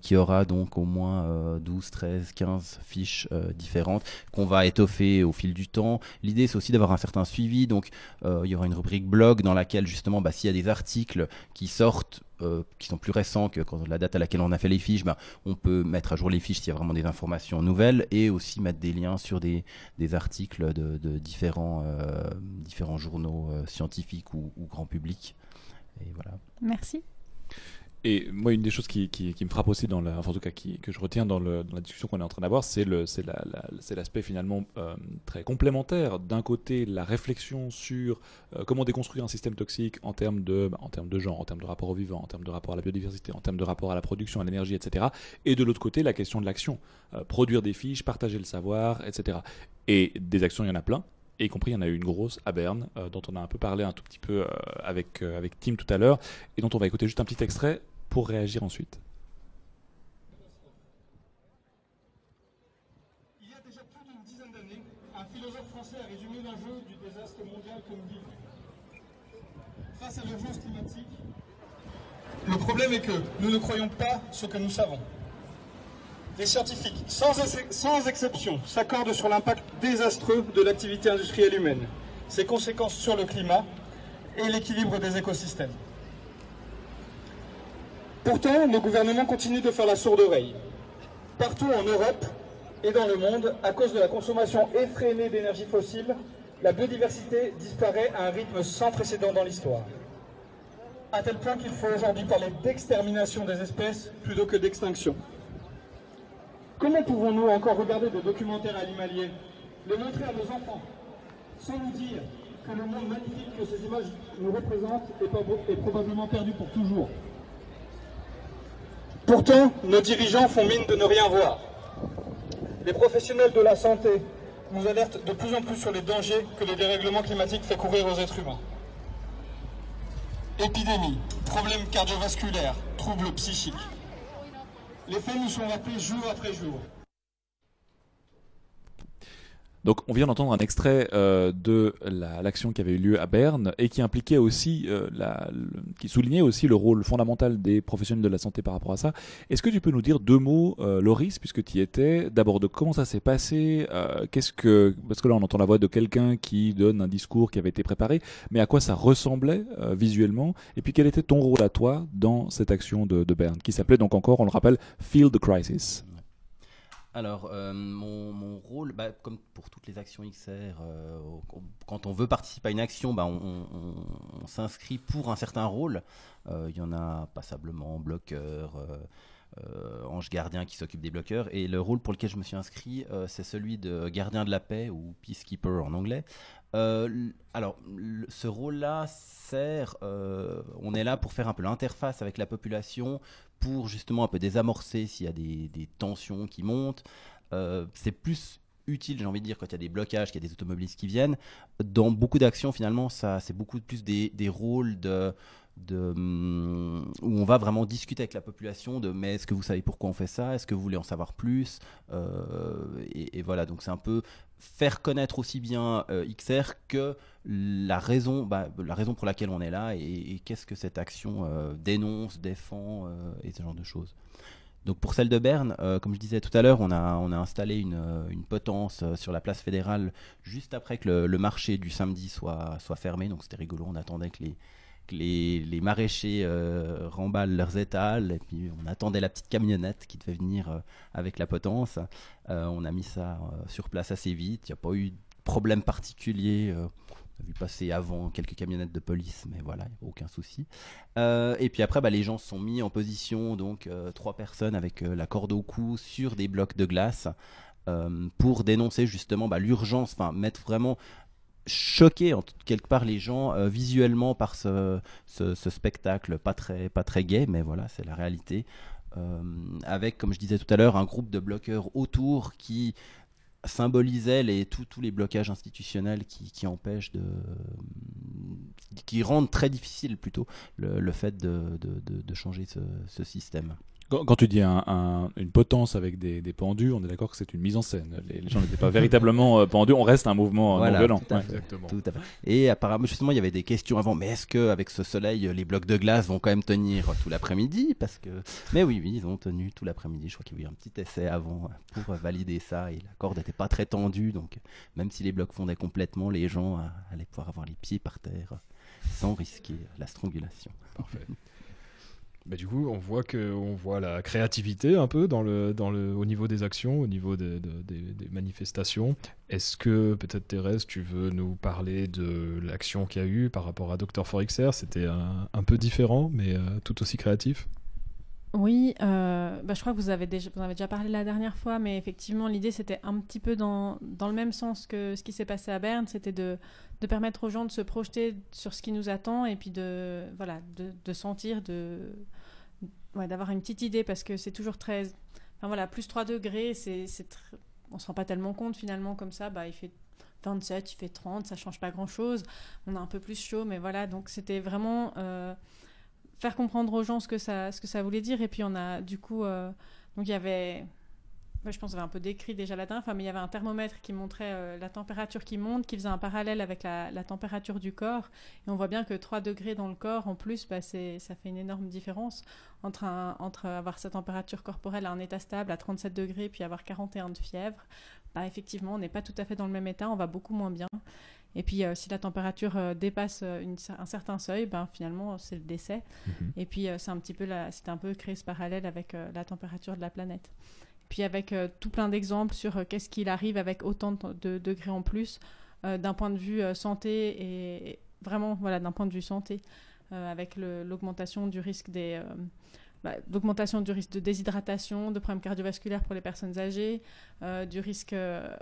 qui aura donc au moins euh, 12, 13, 15 fiches différentes qu'on va étoffer au fil du temps. L'idée c'est aussi d'avoir un certain suivi, donc il y aura une rubrique blog dans laquelle justement bah, s'il y a des articles qui sortent euh, qui sont plus récents que la date à laquelle on a fait les fiches, ben, on peut mettre à jour les fiches s'il y a vraiment des informations nouvelles et aussi mettre des liens sur des, articles de, euh, différents journaux euh, scientifiques ou, grand public. Voilà. Merci. Et moi, une des choses qui, me frappe aussi, enfin, en tout cas que je retiens dans, la discussion qu'on est en train d'avoir, c'est l'aspect finalement euh, très complémentaire. D'un côté, la réflexion sur euh, comment déconstruire un système toxique en termes, de, bah, en termes de genre, en termes de rapport au vivant, en termes de rapport à la biodiversité, en termes de rapport à la production, à l'énergie, etc. Et de l'autre côté, la question de l'action. Euh, produire des fiches, partager le savoir, etc. Et des actions, il y en a plein. Et y compris, il y en a eu une grosse à Berne, euh, dont on a un peu parlé un tout petit peu euh, avec, euh, avec Tim tout à l'heure, et dont on va écouter juste un petit extrait pour réagir ensuite. Il y a déjà plus d'une dizaine d'années, un philosophe français a résumé l'enjeu du désastre mondial comme vivre. Face à l'urgence climatique, le problème est que nous ne croyons pas ce que nous savons. Les scientifiques, sans, ex- sans exception, s'accordent sur l'impact désastreux de l'activité industrielle humaine, ses conséquences sur le climat et l'équilibre des écosystèmes. Pourtant, nos gouvernements continuent de faire la sourde oreille. Partout en Europe et dans le monde, à cause de la consommation effrénée d'énergie fossile, la biodiversité disparaît à un rythme sans précédent dans l'histoire. À tel point qu'il faut aujourd'hui parler d'extermination des espèces plutôt que d'extinction. Comment pouvons-nous encore regarder des documentaires animaliers, les montrer à nos enfants, sans nous dire que le monde magnifique que ces images nous représentent est, probablement perdu pour toujours? Pourtant, nos dirigeants font mine de ne rien voir. Les professionnels de la santé nous alertent de plus en plus sur les dangers que le dérèglement climatique fait courir aux êtres humains. Épidémies, problèmes cardiovasculaires, troubles psychiques. Les faits nous sont rappelés jour après jour. Donc, on vient d'entendre un extrait euh, de la- l'action qui avait eu lieu à Berne et qui impliquait aussi, euh, la, qui soulignait aussi le rôle fondamental des professionnels de la santé par rapport à ça. Est-ce que tu peux nous dire deux mots, euh, Loris, puisque tu y étais, d'abord de comment ça s'est passé, euh, qu'est-ce que, parce que là on entend la voix de quelqu'un qui donne un discours qui avait été préparé, mais à quoi ça ressemblait visuellement, et puis quel était ton rôle à toi dans cette action de, de Berne, qui s'appelait donc encore, on le rappelle, the Crisis? Alors, euh, mon, rôle, bah, comme pour toutes les actions XR, euh, quand on veut participer à une action, bah, on, s'inscrit pour un certain rôle. Euh, Il y en a passablement, bloqueur, ange gardien qui s'occupe des bloqueurs. Et le rôle pour lequel je me suis inscrit, c'est celui de gardien de la paix ou peacekeeper en anglais. Alors, ce rôle-là sert, on est là pour faire un peu l'interface avec la population, pour justement un peu désamorcer s'il y a des, des tensions qui montent. Euh, c'est plus utile, j'ai envie de dire, quand il y a des blocages, qu'il y a des automobilistes qui viennent. Dans beaucoup d'actions, finalement, ça, c'est beaucoup plus des, des rôles de, de, hum, où on va vraiment discuter avec la population de mais est-ce que vous savez pourquoi on fait ça? Est-ce que vous voulez en savoir plus? Euh, et, et voilà, donc c'est un peu faire connaître aussi bien euh, XR que la raison, bah, la raison pour laquelle on est là et, qu'est-ce que cette action euh, dénonce, défend euh, et ce genre de choses. Donc pour celle de Berne, comme je disais tout à l'heure, on a, installé une, potence sur la place fédérale juste après que le, marché du samedi soit, fermé. Donc c'était rigolo, on attendait que les, les, maraîchers euh, remballent leurs étals et puis on attendait la petite camionnette qui devait venir euh, avec la potence. Euh, on a mis ça euh, sur place assez vite, il n'y a pas eu de problème particulier. on a vu passer avant quelques camionnettes de police, mais voilà, aucun souci. Et puis après, bah, les gens se sont mis en position, donc trois personnes avec la corde au cou sur des blocs de glace pour dénoncer justement bah, l'urgence, enfin mettre vraiment choquer en quelque part les gens euh, visuellement par ce, spectacle pas très, pas très gai, mais voilà, c'est la réalité. Euh, avec, comme je disais tout à l'heure, un groupe de bloqueurs autour qui symbolisait les, tous les blocages institutionnels qui, qui empêchent de. qui rendent très difficile plutôt le, fait de, de- de- changer ce système. Quand, quand tu dis un- un- une potence avec des, des pendus, on est d'accord que c'est une mise en scène. Les, les gens n'étaient pas véritablement euh, pendus, on reste un mouvement euh, non violent. tout à Ouais. fait. Exactement. Tout à fait. Et apparemment, justement, il y avait des questions avant. Mais est-ce que avec ce soleil, les blocs de glace vont quand même tenir tout l'après-midi? Parce que, mais oui, oui, ils ont tenu tout l'après-midi. Je crois qu'il y a eu un petit essai avant pour valider ça. Et la corde n'était pas très tendue, donc même si les blocs fondaient complètement, les gens euh, allaient pouvoir avoir les pieds par terre sans risquer la strangulation. Parfait. Bah, du coup, on voit que on voit la créativité un peu au niveau des actions, au niveau de- de- des, manifestations. Est-ce que peut-être Thérèse, tu veux nous parler de l'action qu'il y a eu par rapport à Dr for XR C'était un, peu différent, mais euh, tout aussi créatif. Oui, euh, bah, je crois que vous avez, déjà, en avez déjà parlé la dernière fois, mais effectivement, l'idée, c'était un petit peu dans, le même sens que ce qui s'est passé à Berne, c'était de, permettre aux gens de se projeter sur ce qui nous attend et puis de, de sentir, de, d'avoir une petite idée, parce que c'est toujours très... Enfin voilà, plus 3 degrés, c'est, tr- on se rend pas tellement compte finalement comme ça, bah, il fait 27, il fait 30, ça change pas grand-chose, on a un peu plus chaud, mais voilà, donc c'était vraiment... euh, faire comprendre aux gens ce que ça, ce que ça voulait dire. Et puis on a du coup, euh, donc il y avait, moi, je pense que j'avais un peu décrit déjà la dernière fois, mais il y avait un thermomètre qui montrait euh, la température qui monte, qui faisait un parallèle avec la, la température du corps. Et on voit bien que 3 degrés dans le corps, en plus, bah, c'est, ça fait une énorme différence entre, un- entre avoir sa température corporelle à un état stable à 37 degrés, puis avoir 41 de fièvre. Bah, effectivement, on n'est pas tout à fait dans le même état, on va beaucoup moins bien. Et puis, euh, si la température euh, dépasse une un certain seuil, ben, finalement, c'est le décès. Et puis, euh, c'est un petit peu la- c'était un peu créé ce parallèle avec la température de la planète. Puis, avec euh, tout plein d'exemples sur euh, qu'est-ce qu'il arrive avec autant de, de degrés en plus, euh, d'un point de vue santé et vraiment, voilà, d'un point de vue santé, avec l'augmentation du risque euh, bah, d'augmentation du risque de déshydratation, de problèmes cardiovasculaires pour les personnes âgées, du risque,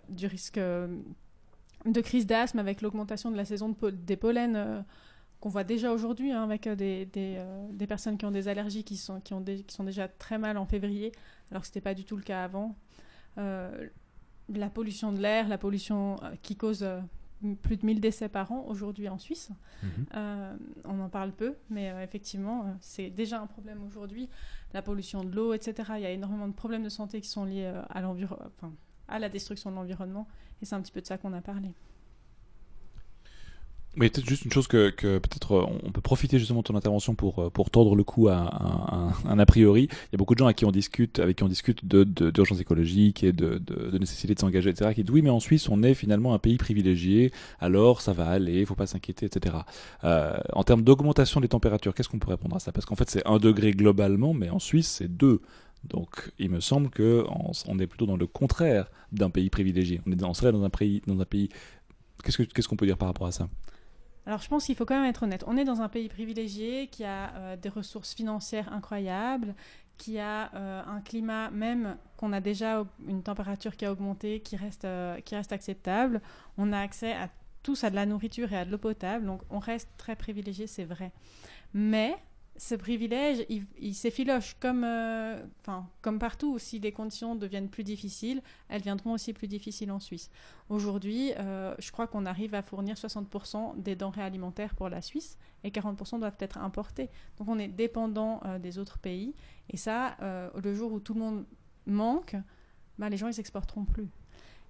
du risque de crise d'asthme avec l'augmentation de la saison des pollens qu'on voit déjà aujourd'hui hein, avec euh, des, des, euh, des personnes qui ont des allergies qui sont, qui, ont des- qui sont déjà très mal en février, alors que ce n'était pas du tout le cas avant. Euh, la pollution de l'air, la pollution qui cause plus de 1000 décès par an aujourd'hui en Suisse. Mhm. Euh, on en parle peu, mais euh, effectivement, euh, c'est déjà un problème aujourd'hui. La pollution de l'eau, etc. Il y a énormément de problèmes de santé qui sont liés à, à la destruction de l'environnement. Et c'est un petit peu de ça qu'on a parlé. Oui, peut-être juste une chose que, que peut-être euh, on- peut profiter justement de ton intervention pour, euh, pour tordre le cou à, à- à un, a priori. Il y a beaucoup de gens avec qui on discute, avec qui on discute de, d'urgence écologique et de, de, de nécessité de s'engager, etc. Qui disent oui, mais en Suisse, on est finalement un pays privilégié, alors ça va aller, faut pas s'inquiéter, etc. Euh, en termes d'augmentation des températures, qu'est-ce qu'on peut répondre à ça? Parce qu'en fait, c'est un degré globalement, mais en Suisse, c'est deux. Donc, il me semble que on, est plutôt dans le contraire d'un pays privilégié. On, est, on serait dans un pays, dans un pays. Qu'est-ce que- qu'est-ce qu'on peut dire par rapport à ça? Alors je pense qu'il faut quand même être honnête. On est dans un pays privilégié qui a euh, des ressources financières incroyables, qui a euh, un climat même qu'on a déjà une température qui a augmenté, qui reste, euh, qui reste acceptable. On a accès à tous à de la nourriture et à de l'eau potable, donc on reste très privilégié, c'est vrai. Mais ce privilège, il, il s'effiloche comme, euh, comme partout. Si les conditions deviennent plus difficiles, elles viendront aussi plus difficiles en Suisse. Aujourd'hui, euh, je crois qu'on arrive à fournir 60% des denrées alimentaires pour la Suisse et 40% doivent être importées. Donc on est dépendant euh, des autres pays. Et ça, le jour où tout le monde manque, bah, les gens ils s'exporteront plus.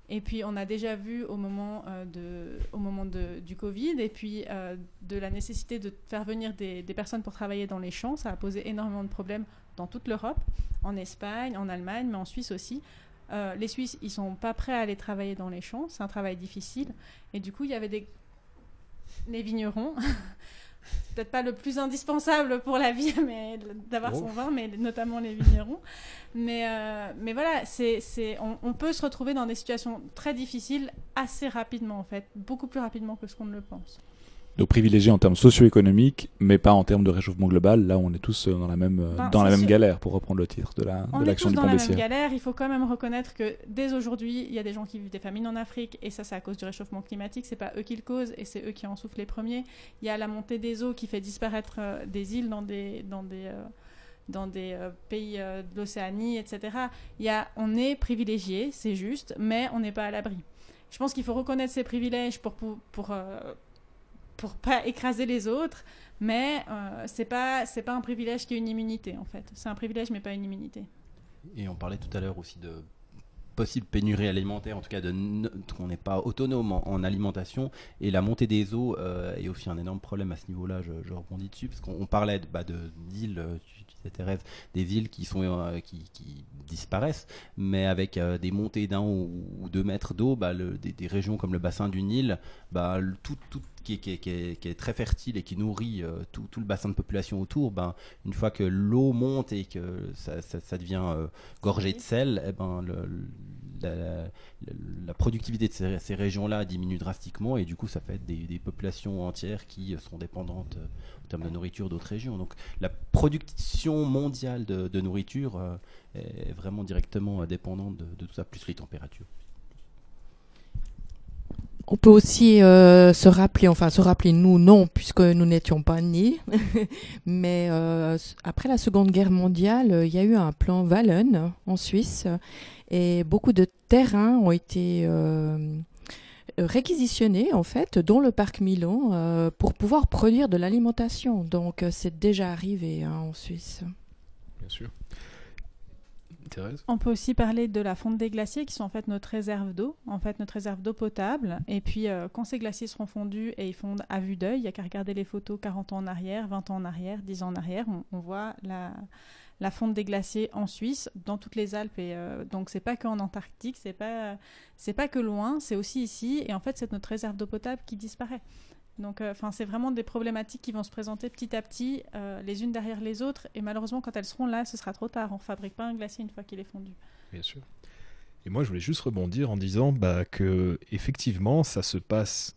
Et puis on a déjà vu au moment, euh, du Covid et puis euh, de la nécessité de faire venir des, personnes pour travailler dans les champs, ça a posé énormément de problèmes dans toute l'Europe, en Espagne, en Allemagne, mais en Suisse aussi. Euh, les Suisses, ils sont pas prêts à aller travailler dans les champs, c'est un travail difficile. Et du coup, il y avait des les vignerons, peut-être pas le plus indispensable pour la vie, mais d'avoir Oh. son vin, mais notamment les vignerons. Mais, euh, mais voilà, c'est, c'est, on, on peut se retrouver dans des situations très difficiles assez rapidement, en fait, beaucoup plus rapidement que ce qu'on ne le pense. Donc privilégié en termes socio-économiques, mais pas en termes de réchauffement global. Là, on est tous euh, dans la même, euh, dans la même sûr. galère, pour reprendre le titre de la On de est l'action tous du dans Pont la même galère. Il faut quand même reconnaître que dès aujourd'hui, il y a des gens qui vivent des famines en Afrique, et ça, c'est à cause du réchauffement climatique. C'est pas eux qui le causent, et c'est eux qui en souffrent les premiers. Il y a la montée des eaux qui fait disparaître euh, des îles dans des dans des euh, dans des euh, pays de l'Océanie, etc. Il y a, on est privilégié, c'est juste, mais on n'est pas à l'abri. Je pense qu'il faut reconnaître ses privilèges pour pour pour, pour pas écraser les autres, mais euh, c'est pas c'est pas un privilège qui est une immunité en fait. C'est un privilège mais pas une immunité. Et on parlait tout à l'heure aussi de possible pénurie alimentaire, en tout cas de qu'on n'est pas autonome en, en alimentation. Et la montée des eaux euh, est aussi un énorme problème à ce niveau-là, je, je rebondis dessus, parce qu'on on parlait de, bah, d'îles, euh, tu, tu des îles qui, sont, euh, qui, disparaissent, mais avec des montées d'un ou, deux mètres d'eau, bah, des, régions comme le bassin du Nil, bah, tout, tout qui est, très fertile et qui nourrit euh, tout, le bassin de population autour, ben, une fois que l'eau monte et que ça, devient euh, gorgé de sel, eh ben, la, productivité de ces, régions-là diminue drastiquement et du coup ça fait des, populations entières qui sont dépendantes euh, en termes de nourriture d'autres régions. Donc la production mondiale de, nourriture euh, est vraiment directement dépendante de tout ça, plus les températures. On peut aussi euh, se rappeler, enfin se rappeler nous non, puisque nous n'étions pas nés, mais euh, après la Seconde Guerre mondiale, euh, il y a eu un plan Wallen en Suisse et beaucoup de terrains ont été réquisitionnés en fait, dont le parc Milan, pour pouvoir produire de l'alimentation. Donc c'est déjà arrivé hein, en Suisse. Bien sûr. On peut aussi parler de la fonte des glaciers qui sont en fait notre réserve d'eau, en fait notre réserve d'eau potable. Et puis euh, quand ces glaciers seront fondus et ils fondent à vue d'œil, il n'y a qu'à regarder les photos 40 ans en arrière, 20 ans en arrière, 10 ans en arrière, on, voit la, la fonte des glaciers en Suisse, dans toutes les Alpes. Et euh, donc c'est pas qu'en Antarctique, c'est pas c'est pas que loin, c'est aussi ici. Et en fait c'est notre réserve d'eau potable qui disparaît. Donc, euh, enfin, c'est vraiment des problématiques qui vont se présenter petit à petit, euh, les unes derrière les autres. Et malheureusement, quand elles seront là, ce sera trop tard. On ne fabrique pas un glacier une fois qu'il est fondu. Bien sûr. Et moi, je voulais juste rebondir en disant bah, que effectivement, ça se passe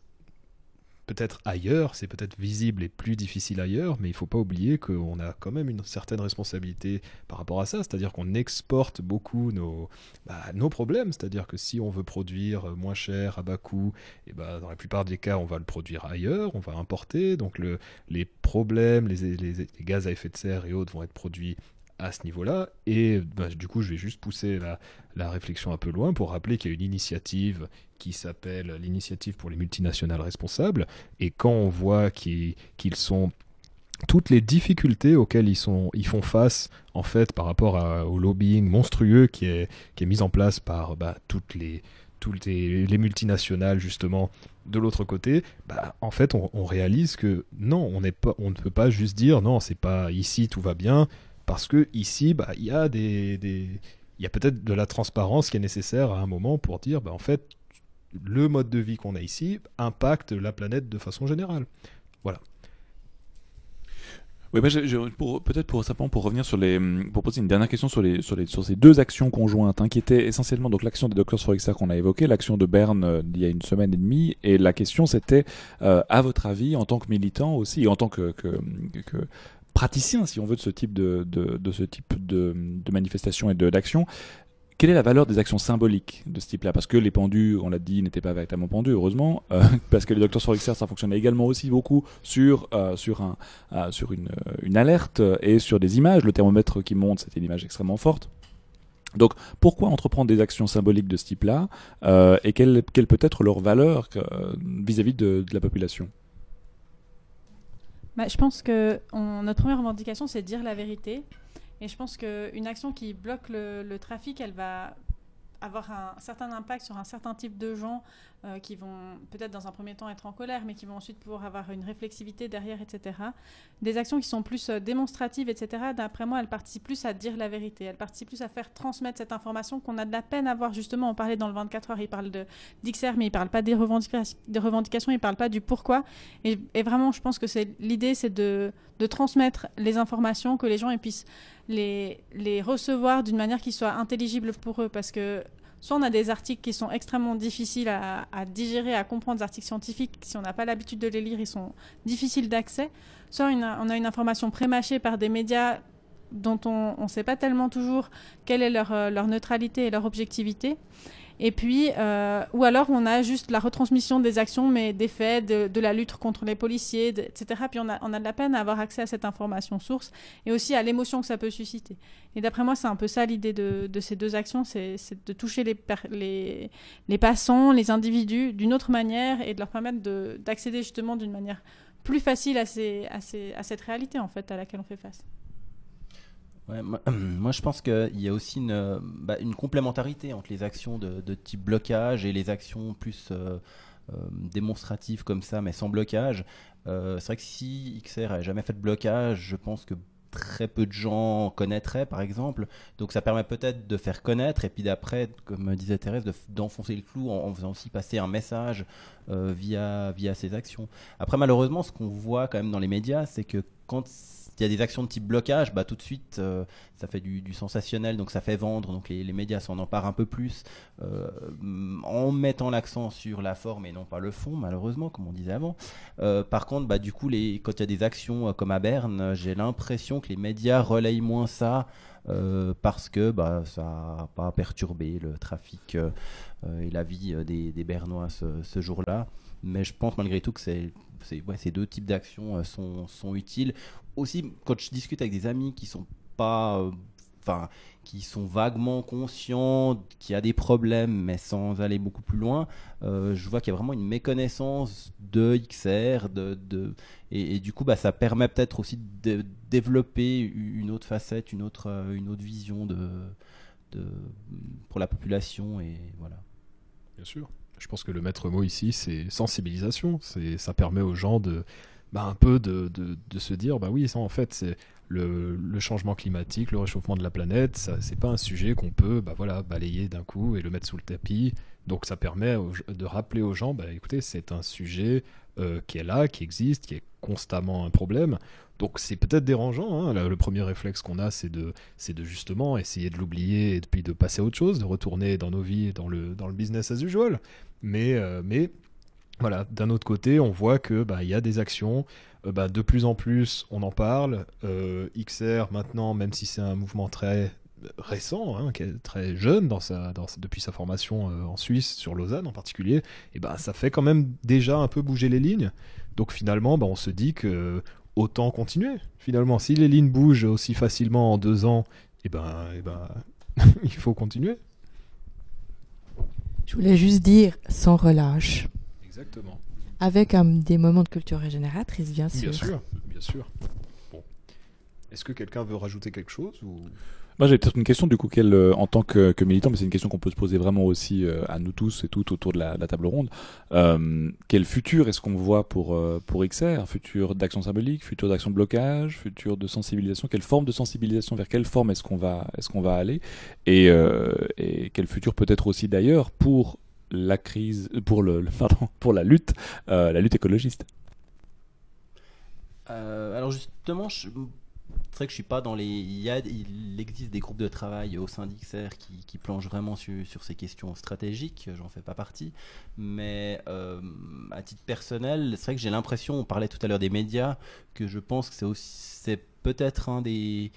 peut-être ailleurs, c'est peut-être visible et plus difficile ailleurs, mais il faut pas oublier qu'on a quand même une certaine responsabilité par rapport à ça, c'est-à-dire qu'on exporte beaucoup nos, bah, problèmes, c'est-à-dire que si on veut produire moins cher, à bas coût, et bah, dans la plupart des cas, on va le produire ailleurs, on va importer, donc le, les problèmes, les gaz à effet de serre et autres vont être produits à ce niveau-là. Et bah, du coup, je vais juste pousser la, réflexion un peu loin pour rappeler qu'il y a une initiative qui s'appelle l'initiative pour les multinationales responsables. Et quand on voit qu'ils sont toutes les difficultés auxquelles ils, sont, ils font face en fait par rapport au lobbying monstrueux qui est, qui est mis en place par bah, toutes les toutes les, les, multinationales justement de l'autre côté, bah, en fait on, on, réalise que non, on, pas, on ne peut pas juste dire non, c'est pas ici tout va bien, parce que ici, bah, il y a peut-être de la transparence qui est nécessaire à un moment pour dire, bah, en fait, le mode de vie qu'on a ici impacte la planète de façon générale. Voilà. Oui, peut-être pour simplement pour revenir sur les, pour poser une dernière question sur les, sur ces deux actions conjointes, hein, qui étaient essentiellement donc l'action des Doctors for XR qu'on a évoqué, l'action de Berne euh, il y a une semaine et demie, et la question c'était, euh, à votre avis, en tant que militant aussi, et en tant que praticien, si on veut, de ce type de, de, ce type de, de manifestation et d'action, quelle est la valeur des actions symboliques de ce type-là? Parce que les pendus, on l'a dit, n'étaient pas véritablement pendus, heureusement, euh, parce que les docteurs sur ça fonctionnait également aussi beaucoup sur, euh, sur, un, euh, sur une, une, alerte et sur des images. Le thermomètre qui monte, c'était une image extrêmement forte. Donc, pourquoi entreprendre des actions symboliques de ce type-là et quelle, quelle, peut être leur valeur vis-à-vis de, de la population? Bah, je pense que notre première revendication, c'est dire la vérité. Et je pense qu'une action qui bloque le, trafic, elle va avoir un certain impact sur un certain type de gens euh, qui vont peut-être dans un premier temps être en colère, mais qui vont ensuite pouvoir avoir une réflexivité derrière, etc. Des actions qui sont plus euh, démonstratives, etc. D'après moi, elles participent plus à dire la vérité, elles participent plus à faire transmettre cette information qu'on a de la peine à voir. Justement, on parlait dans le 24 heures, il parle d'XR, mais il parle pas des, revendications, des revendications, il parle pas du pourquoi. Et, vraiment, je pense que l'idée, c'est de, de transmettre les informations, que les gens puissent les, les recevoir d'une manière qui soit intelligible pour eux, parce que soit on a des articles qui sont extrêmement difficiles à, digérer, à comprendre, des articles scientifiques, si on n'a pas l'habitude de les lire, ils sont difficiles d'accès, soit on a une information prémâchée par des médias dont on ne sait pas tellement toujours quelle est leur, euh, leur neutralité et leur objectivité. Et puis, euh, ou alors on a juste la retransmission des actions, mais des faits, de, la lutte contre les policiers, etc. Puis on a, de la peine à avoir accès à cette information source et aussi à l'émotion que ça peut susciter. Et d'après moi, c'est un peu ça l'idée de, ces deux actions, c'est de toucher les, passants, les individus d'une autre manière et de leur permettre d'accéder justement d'une manière plus facile à, à cette réalité en fait à laquelle on fait face. Moi, je pense qu'il y a aussi une, bah, une, complémentarité entre les actions de, type blocage et les actions plus euh, euh, démonstratives comme ça, mais sans blocage. Euh, c'est vrai que si XR n'a jamais fait de blocage, je pense que très peu de gens connaîtraient, par exemple. Donc ça permet peut-être de faire connaître et puis d'après, comme disait Thérèse, d'enfoncer le clou en, faisant aussi passer un message euh, via, via ces actions. Après, malheureusement, ce qu'on voit quand même dans les médias, c'est que quand il y a des actions de type blocage, bah, tout de suite, euh, ça fait du, sensationnel, donc ça fait vendre, donc les, médias s'en emparent un peu plus, euh, en mettant l'accent sur la forme et non pas le fond, malheureusement, comme on disait avant. Euh, par contre, bah, du coup, les, quand il y a des actions comme à Berne, j'ai l'impression que les médias relayent moins ça. Parce que bah, ça n'a pas perturbé le trafic et la vie des, des Bernois ce jour-là. Mais je pense malgré tout que c'est ces deux types d'actions euh, sont, utiles. Aussi, quand je discute avec des amis qui sont pas. Euh, enfin, qui sont vaguement conscients qu'il y a des problèmes, mais sans aller beaucoup plus loin, euh, je vois qu'il y a vraiment une méconnaissance de XR, de, et, du coup, bah, ça permet peut-être aussi de développer une autre facette, une autre, une autre vision de, pour la population, et voilà. Bien sûr. Je pense que le maître mot ici, c'est sensibilisation. Ça permet aux gens de, bah, un peu de, se dire, bah oui, ça en fait, c'est le, changement climatique, le réchauffement de la planète, ça, c'est pas un sujet qu'on peut, bah balayer d'un coup et le mettre sous le tapis. Donc ça permet de rappeler aux gens, bah écoutez, c'est un sujet euh, qui est là, qui existe, qui est constamment un problème. Donc c'est peut-être dérangeant. Hein. Le, premier réflexe qu'on a, c'est de, justement essayer de l'oublier et puis de passer à autre chose, de retourner dans nos vies, dans dans le business as usual. Mais, euh, mais voilà, d'un autre côté, on voit que bah, y a des actions. euh, bah, de plus en plus, on en parle. Euh, XR maintenant, même si c'est un mouvement très récent, hein, qui est très jeune dans sa, dans depuis sa formation en Suisse, sur Lausanne en particulier, et bah, ça fait quand même déjà un peu bouger les lignes. Donc finalement, bah, on se dit que autant continuer. Finalement, si les lignes bougent aussi facilement en deux ans, et ben, et ben, il faut continuer. Je voulais juste dire sans relâche. Exactement. Avec des moments de culture régénératrice, bien sûr. Bien sûr, bien sûr. Bon. Est-ce que quelqu'un veut rajouter quelque chose ou... Moi, j'ai peut-être une question du coup, quelle, euh, en tant que, militant, mais c'est une question qu'on peut se poser vraiment aussi euh, à nous tous et toutes autour de la, table ronde. Euh, quel futur est-ce qu'on voit pour pour XR Futur d'action symbolique, futur d'action blocage, futur de sensibilisation? Quelle forme de sensibilisation? Vers quelle forme est-ce qu'on va est-ce va aller? Et, quel futur peut-être aussi d'ailleurs pour la crise, pour le, pardon, pour la lutte, la lutte écologiste? Alors justement, je- c'est vrai que je suis pas dans les. Il, existe des groupes de travail au sein d'XR qui, qui planchent vraiment sur, ces questions stratégiques. J'en fais pas partie, mais euh, à titre personnel, c'est vrai que j'ai l'impression. On parlait tout à l'heure des médias, que je pense que c'est aussi, peut-être un des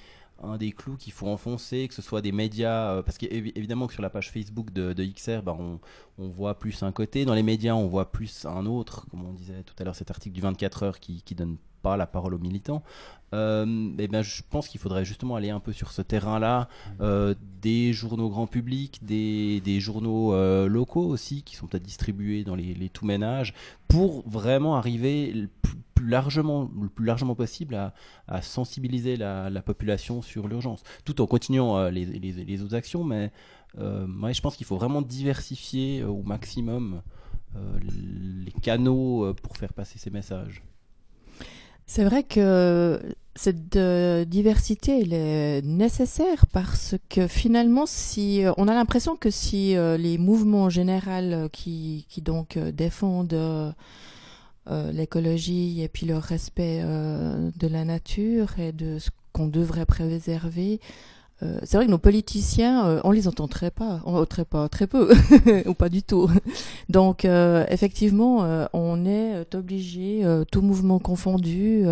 un des clous qu'il faut enfoncer, que ce soit des médias, euh, parce qu'évidemment que sur la page Facebook de, XR, bah, on, voit plus un côté, dans les médias on voit plus un autre, comme on disait tout à l'heure cet article du 24 heures qui donne pas la parole aux militants. Euh, eh ben, je pense qu'il faudrait justement aller un peu sur ce terrain-là, euh, des journaux grand public, des, des journaux euh, locaux aussi, qui sont peut-être distribués dans les, les tout ménages, pour vraiment arriver le plus, largement, le plus largement possible à, à sensibiliser la, la population sur l'urgence, tout en continuant euh, les, les, les autres actions, mais ouais, je pense qu'il faut vraiment diversifier au maximum les canaux pour faire passer ces messages. C'est vrai que cette euh, diversité elle est nécessaire parce que finalement, si euh, on a l'impression que si euh, les mouvements en général qui, qui donc défendent l'écologie et puis le respect de la nature et de ce qu'on devrait préserver, euh, c'est vrai que nos politiciens, euh, on les entend très pas, on, très pas, très peu, ou pas du tout. Donc euh, effectivement, euh, on est obligé, tout mouvement confondu,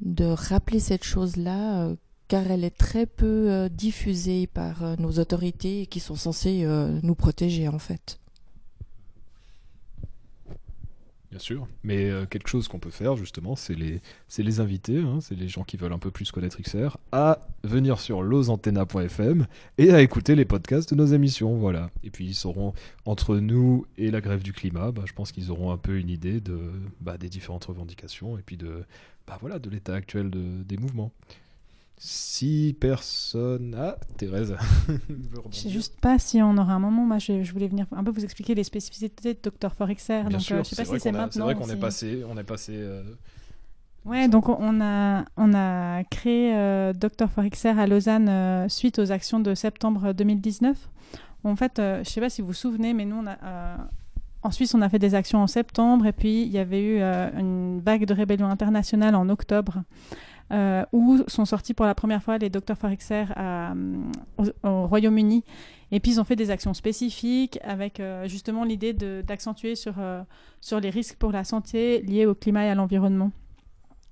de rappeler cette chose-là, car elle est très peu diffusée par nos autorités qui sont censées nous protéger en fait. Bien sûr, mais euh, quelque chose qu'on peut faire justement, c'est les, inviter, hein, c'est les gens qui veulent un peu plus connaître XR, à venir sur losantena.fm et à écouter les podcasts de nos émissions, voilà. Et puis ils sauront, entre nous et la grève du climat, bah, je pense qu'ils auront un peu une idée bah, des différentes revendications et puis de, bah, voilà, de l'état actuel de- des mouvements. Si personne... Ah, Thérèse Je rebondir. sais juste pas si on aura un moment. Moi, je, je voulais venir un peu vous expliquer les spécificités de Dr. XR. Bien donc, sûr, euh, je sais pas si c'est maintenant. C'est vrai qu'on est passé, on est passé euh, Ouais, donc on- a, on a créé euh, Dr. XR à Lausanne euh, suite aux actions de septembre 2019. En fait, euh, je sais pas si vous vous souvenez, mais nous, on a, euh, en Suisse, on a fait des actions en septembre et puis il y avait eu euh, une vague de rébellion internationale en octobre. Euh, où sont sortis pour la première fois les. XR à, euh, au, au Royaume-Uni. Et puis ils ont fait des actions spécifiques avec euh, justement l'idée d'accentuer sur, sur les risques pour la santé liés au climat et à l'environnement.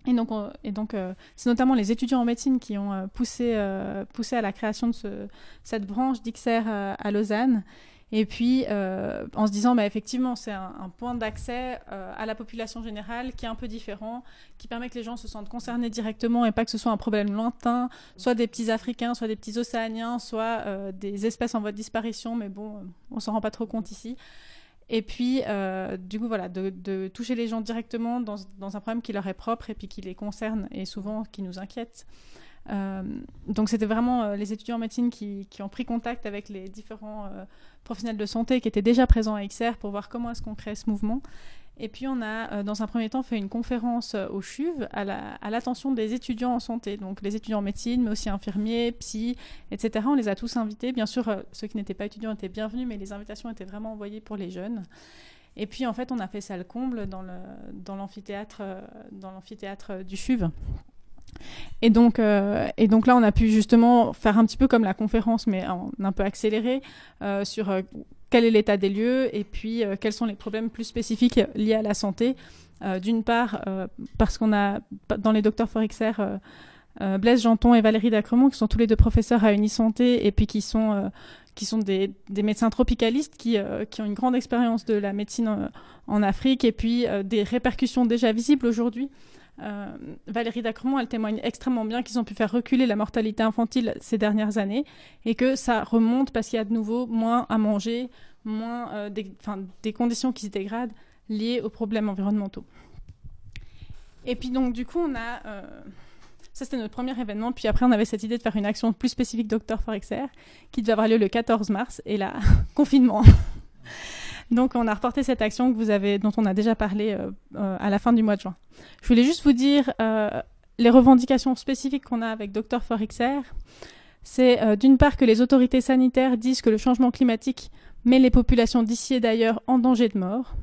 Et donc, on- et donc c'est notamment les étudiants en médecine qui ont poussé, poussé à la création de ce- cette branche euh, à Lausanne. Et puis, euh, en se disant, bah, effectivement, c'est un, point d'accès euh, à la population générale qui est un peu différent, qui permet que les gens se sentent concernés directement et pas que ce soit un problème lointain, soit des petits Africains, soit des petits Océaniens, soit euh, des espèces en voie de disparition, mais bon, on s'en rend pas trop compte ici. Et puis, du coup, voilà, de, de toucher les gens directement dans, dans un problème qui leur est propre et puis qui les concerne et souvent qui nous inquiète. Euh, donc, c'était vraiment euh, les étudiants en médecine qui, ont pris contact avec les différents euh, professionnels de santé qui étaient déjà présents à XR pour voir comment est-ce qu'on crée ce mouvement. Et puis, on a, dans un premier temps, fait une conférence au CHUV à la- à l'attention des étudiants en santé, donc les étudiants en médecine, mais aussi infirmiers, psy, etc. On les a tous invités. Bien sûr, ceux qui n'étaient pas étudiants étaient bienvenus, mais les invitations étaient vraiment envoyées pour les jeunes. Et puis, en fait, on a fait ça le comble dans l'amphithéâtre dans l'amphithéâtre du CHUV. Et donc, euh, et donc là, on a pu justement faire un petit peu comme la conférence, mais en un peu accéléré, euh, sur euh, quel est l'état des lieux et puis quels sont les problèmes plus spécifiques liés à la santé. D'une part, parce qu'on a dans les docteurs Forexer Blaise Janton et Valérie Dacremont, qui sont tous les deux professeurs à Unisanté et puis qui sont, qui sont des, médecins tropicalistes qui, qui ont une grande expérience de la médecine en, Afrique et puis des répercussions déjà visibles aujourd'hui. Euh, Valérie Dacremont, elle témoigne extrêmement bien qu'ils ont pu faire reculer la mortalité infantile ces dernières années et que ça remonte parce qu'il y a de nouveau moins à manger, moins euh, des, conditions qui se dégradent liées aux problèmes environnementaux. Et puis donc du coup on a euh, ça c'était notre premier événement puis après on avait cette idée de faire une action plus spécifique Docteur Forexer qui devait avoir lieu le 14 mars et là confinement. Donc on a reporté cette action que vous avez, dont on a déjà parlé euh, euh, à la fin du mois de juin. Je voulais juste vous dire euh, les revendications spécifiques qu'on a avec Dr Forexer. C'est d'une part que les autorités sanitaires disent que le changement climatique met les populations d'ici et d'ailleurs en danger de mort.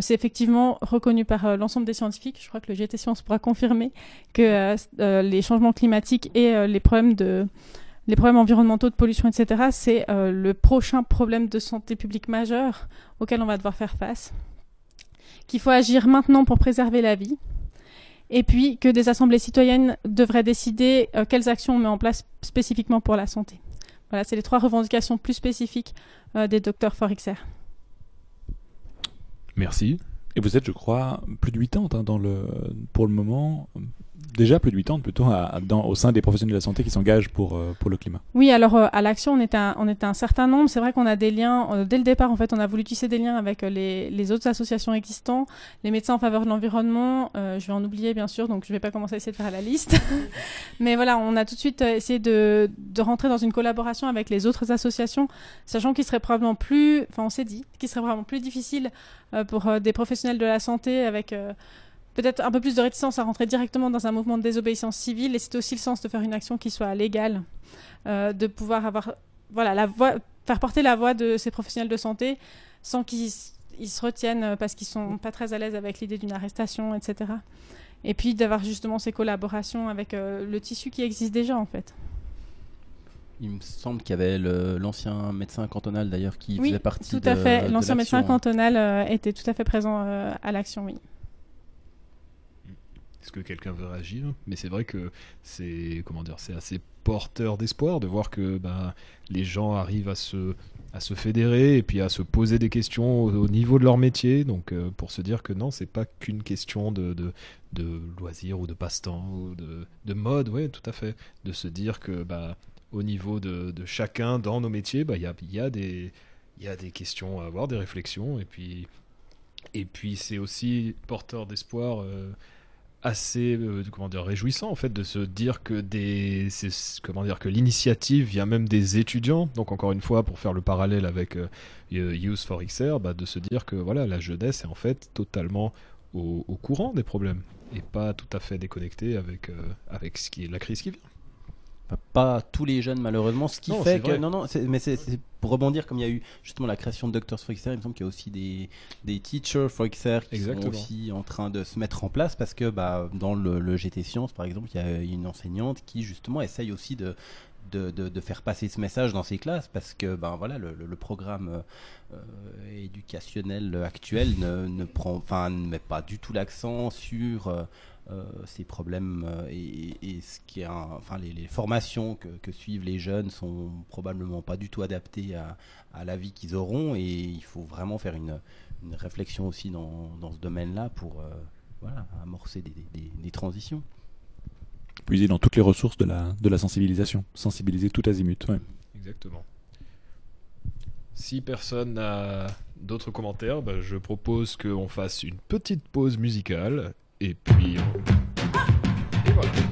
C'est effectivement reconnu par l'ensemble des scientifiques. Je crois que le GT Science pourra confirmer que les changements climatiques et les problèmes de les problèmes environnementaux de pollution, etc., c'est euh, le prochain problème de santé publique majeur auquel on va devoir faire face. Qu'il faut agir maintenant pour préserver la vie. Et puis que des assemblées citoyennes devraient décider euh, quelles actions on met en place spécifiquement pour la santé. Voilà, c'est les trois revendications plus spécifiques euh, des docteurs Forexer. Merci. Et vous êtes, je crois, plus de 80 hein, dans le, pour le moment. Déjà plus de 80 plutôt à- à- dans, au sein des professionnels de la santé qui s'engagent pour, euh, le climat. Oui, alors euh, à l'action, on était un, certain nombre. C'est vrai qu'on a des liens, euh, dès le départ, en fait, on a voulu tisser des liens avec les, autres associations existantes, les médecins en faveur de l'environnement. je vais en oublier, bien sûr, donc je vais pas commencer à essayer de faire la liste. Mais voilà, on a tout de suite essayé de, rentrer dans une collaboration avec les autres associations, sachant qu'il serait probablement plus, enfin, on s'est dit, qu'il serait vraiment plus difficile pour des professionnels de la santé avec peut-être un peu plus de réticence à rentrer directement dans un mouvement de désobéissance civile. Et c'est aussi le sens de faire une action qui soit légale, euh, de pouvoir avoir, voilà, la voix, faire porter la voix de ces professionnels de santé sans qu'ils ils se retiennent euh, parce qu'ils sont pas très à l'aise avec l'idée d'une arrestation, etc. Et puis d'avoir justement ces collaborations avec euh, le tissu qui existe déjà en fait. Il me semble qu'il y avait l'ancien médecin cantonal d'ailleurs qui oui, faisait partie tout à de- fait. de L'ancien médecin cantonal euh, était tout à fait présent euh, à l'action, oui. Est-ce que quelqu'un veut réagir? Mais c'est vrai que c'est comment dire, c'est assez porteur d'espoir de voir que bah, les gens arrivent à se à se fédérer et puis à se poser des questions au, au niveau de leur métier. Donc euh, pour se dire que non, c'est pas qu'une question de, de de loisirs ou de passe-temps ou de, de mode, ouais, tout à fait. De se dire que bah au niveau de, de chacun dans nos métiers, bah il y a, y a des y a des questions à avoir, des réflexions et puis et puis c'est aussi porteur d'espoir. euh, assez euh, comment dire réjouissant en fait de se dire que des comment dire que l'initiative vient même des étudiants. Donc encore une fois pour faire le parallèle avec euh, Youth for XR bah, de se dire que voilà la jeunesse est en fait totalement au, courant des problèmes et pas tout à fait déconnectée avec euh, avec ce qui est la crise qui vient Pas tous les jeunes malheureusement, ce qui Non, fait que non non, mais c'est pour rebondir comme il y a eu justement la création de Doctors for XR, il me semble qu'il y a aussi des des teachers for XR qui Exactement. sont aussi en train de se mettre en place parce que bah dans le, le GT Science par exemple, il y a une enseignante qui justement essaye aussi de de, de, de faire passer ce message dans ses classes parce que ben voilà le, le- le programme euh, éducationnel actuel ne, ne prend enfin ne met pas du tout l'accent sur euh, ces problèmes euh, et, et ce qui est un- enfin les, les formations que, que suivent les jeunes sont probablement pas du tout adaptées à, à la vie qu'ils auront et il faut vraiment faire une, une réflexion aussi dans, dans ce domaine-là pour euh, voilà, amorcer des, des- des transitions. Puiser dans toutes les ressources de la, de la sensibilisation. Sensibiliser tout azimut. ouais. Exactement. Si personne n'a d'autres commentaires, bah, je propose qu'on fasse une petite pause musicale et puis. Et voilà.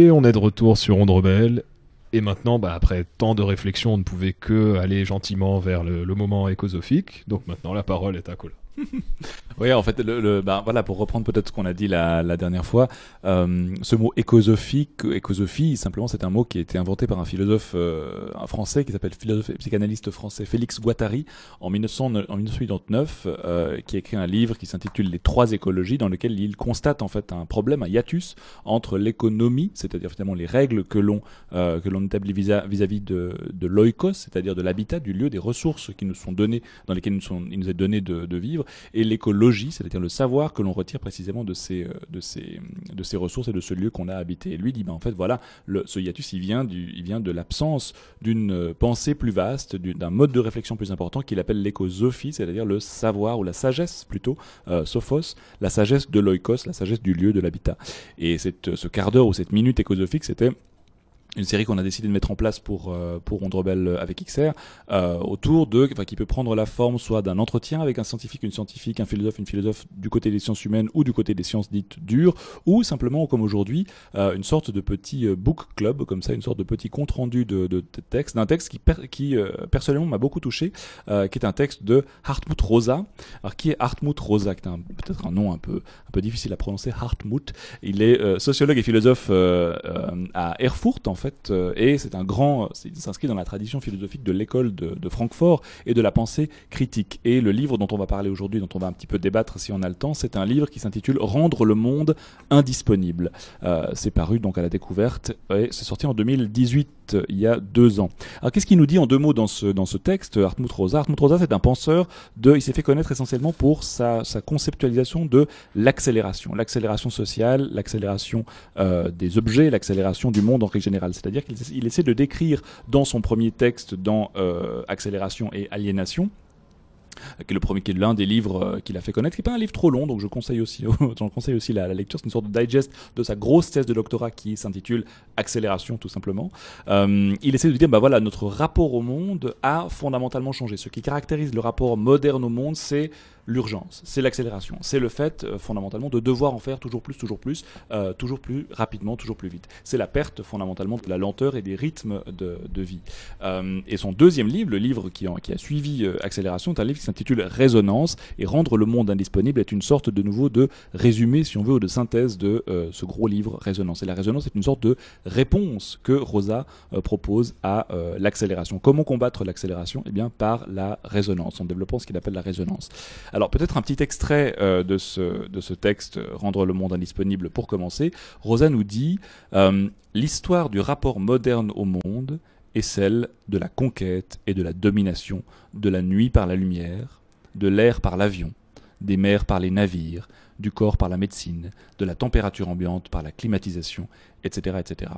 Et on est de retour sur Onde Rebelle. Et maintenant, bah, après tant de réflexion, on ne pouvait que aller gentiment vers le, le moment écosophique. Donc maintenant, la parole est à Colin. Oui, en fait, le, le- ben, voilà, pour reprendre peut-être ce qu'on a dit la, la dernière fois, euh, ce mot écosophique, écosophie, simplement, c'est un mot qui a été inventé par un philosophe euh, un français qui s'appelle philosophe et psychanalyste français Félix Guattari en, 1900 en 1989, euh, qui a écrit un livre qui s'intitule Les trois écologies, dans lequel il constate en fait un problème, un hiatus entre l'économie, c'est-à-dire finalement les règles que l'on euh, que l'on établit vis-à-vis de, de l'oikos, c'est-à-dire de l'habitat, du lieu, des ressources qui nous sont données, dans lesquelles nous sont, il nous est donné de, de vivre, et l'écologie, c'est-à-dire le savoir que l'on retire précisément de ces, euh, de ces, de ces ressources et de ce lieu qu'on a habité. Et lui dit, ben, en fait, voilà, ce hiatus, il vient, du, il vient de l'absence d'une euh, pensée plus vaste, du- d'un mode de réflexion plus important qu'il appelle l'écosophie, c'est-à-dire le savoir ou la sagesse plutôt, euh, sophos, la sagesse de l'oikos, la sagesse du lieu, de l'habitat. Et cette, ce quart d'heure ou cette minute écosophique, c'était une série qu'on a décidé de mettre en place pour euh, pour Onde Rebelle avec XR euh, autour de enfin qui peut prendre la forme soit d'un entretien avec un scientifique une scientifique un philosophe une philosophe du côté des sciences humaines ou du côté des sciences dites dures ou simplement comme aujourd'hui euh, une sorte de petit euh, book club comme ça une sorte de petit compte rendu de, de, de texte d'un texte qui per- qui euh, personnellement m'a beaucoup touché euh, qui est un texte de Hartmut Rosa. Alors qui est Hartmut Rosa qui est peut-être un nom un peu un peu difficile à prononcer Hartmut. Il est sociologue et philosophe à Erfurt en fait, euh, et c'est un grand, il s'inscrit dans la tradition philosophique de l'école de, Francfort et de la pensée critique. Et le livre dont on va parler aujourd'hui, dont on va un petit peu débattre si on a le temps, c'est un livre qui s'intitule Rendre le monde indisponible. Euh, c'est paru donc à la découverte et c'est sorti en 2018, euh, il y a deux ans. Alors qu'est-ce qu'il nous dit en deux mots dans ce dans ce texte, Hartmut Rosa? Hartmut Rosa, c'est un penseur de, il s'est fait connaître essentiellement pour sa, sa conceptualisation de l'accélération, l'accélération sociale, l'accélération euh, des objets, l'accélération du monde en règle générale. C'est-à-dire qu'il il essaie de décrire dans son premier texte, dans euh, Accélération et Aliénation, qui est le premier, qui est l'un des livres euh, qu'il a fait connaître, qui n'est pas un livre trop long, donc je conseille aussi, j'en conseille aussi la, la lecture. C'est une sorte de digest de sa grosse thèse de doctorat qui s'intitule Accélération, tout simplement. Euh, il essaie de dire, bah voilà, notre rapport au monde a fondamentalement changé. Ce qui caractérise le rapport moderne au monde, c'est l'urgence, c'est l'accélération, c'est le fait euh, fondamentalement de devoir en faire toujours plus, toujours plus, euh, toujours plus rapidement, toujours plus vite. C'est la perte fondamentalement de la lenteur et des rythmes de, de vie. Euh, et son deuxième livre, le livre qui, a suivi Accélération, est un livre qui s'intitule Résonance et rendre le monde indisponible est une sorte de nouveau de résumé, si on veut, ou de synthèse de ce gros livre Résonance. Et la résonance est une sorte de réponse que Rosa propose à l'accélération. Comment combattre l'accélération? Eh bien, par la résonance, en développant ce qu'il appelle la résonance. Peut-être un petit extrait euh, de, ce, de ce texte, euh, Rendre le monde indisponible, pour commencer. Rosa nous dit euh, L'histoire du rapport moderne au monde est celle de la conquête et de la domination, de la nuit par la lumière, de l'air par l'avion, des mers par les navires, du corps par la médecine, de la température ambiante par la climatisation, etc. etc.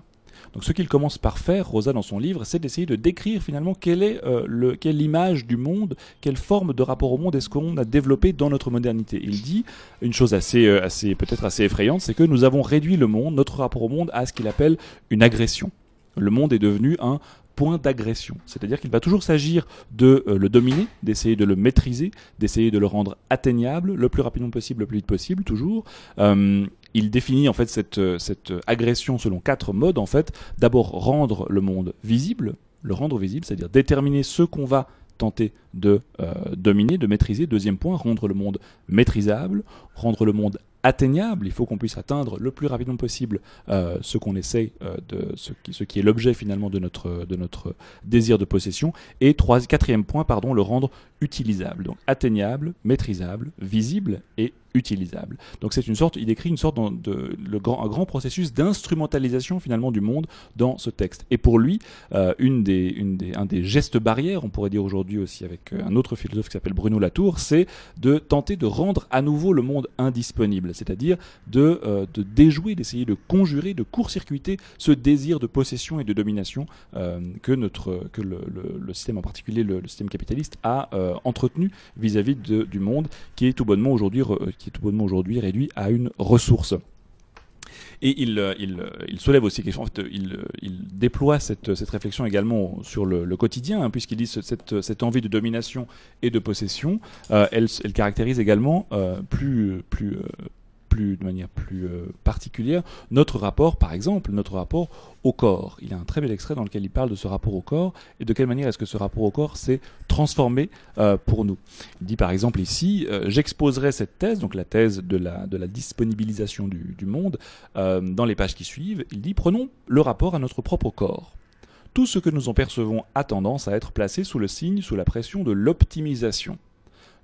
Donc ce qu'il commence par faire, Rosa, dans son livre, c'est d'essayer de décrire finalement quelle est euh, image du monde, quelle forme de rapport au monde est-ce qu'on a développé dans notre modernité. Il dit une chose assez, euh, assez peut-être assez effrayante, c'est que nous avons réduit le monde, notre rapport au monde, à ce qu'il appelle une agression. Le monde est devenu un point d'agression. C'est-à-dire qu'il va toujours s'agir de euh, le dominer, d'essayer de le maîtriser, d'essayer de le rendre atteignable le plus rapidement possible, le plus vite possible, toujours. Euh, il définit en fait cette, euh, agression selon quatre modes en fait. D'abord rendre le monde visible, le rendre visible, c'est-à-dire déterminer ce qu'on va tenter de dominer, de maîtriser. Deuxième point, rendre le monde maîtrisable, rendre le monde atteignable. Il faut qu'on puisse atteindre le plus rapidement possible euh, ce qu'on essaye euh, de ce qui, ce qui est l'objet finalement de notre de notre désir de possession. Et trois, quatrième point, pardon, le rendre utilisable. Donc atteignable, maîtrisable, visible et utilisable. Donc c'est une sorte, il décrit une sorte de, le grand, un grand processus d'instrumentalisation finalement du monde dans ce texte. Et pour lui, euh, une des, une des, un des gestes barrières, on pourrait dire aujourd'hui aussi avec euh, un autre philosophe qui s'appelle Bruno Latour, c'est de tenter de rendre à nouveau le monde indisponible, c'est-à-dire de, euh, de déjouer, d'essayer de conjurer, de court-circuiter ce désir de possession et de domination que notre que le, système en particulier le système capitaliste a euh, entretenu vis-à-vis du monde qui est tout bonnement aujourd'hui qui réduit à une ressource. Et il, euh, euh, il soulève aussi, en fait, il, euh, il déploie cette, cette réflexion également sur le, quotidien, hein, puisqu'il dit ce- cette, cette envie de domination et de possession, elle, caractérise également plus, plus, de manière plus euh, particulière notre rapport, par exemple, notre rapport au corps. Il y a un très bel extrait dans lequel il parle de ce rapport au corps et de quelle manière est-ce que ce rapport au corps s'est transformé euh, pour nous. Il dit par exemple ici, euh, j'exposerai cette thèse, donc la thèse de la, disponibilisation du, monde, dans les pages qui suivent. Il dit, prenons le rapport à notre propre corps. Tout ce que nous en percevons a tendance à être placé sous le signe, sous la pression de l'optimisation.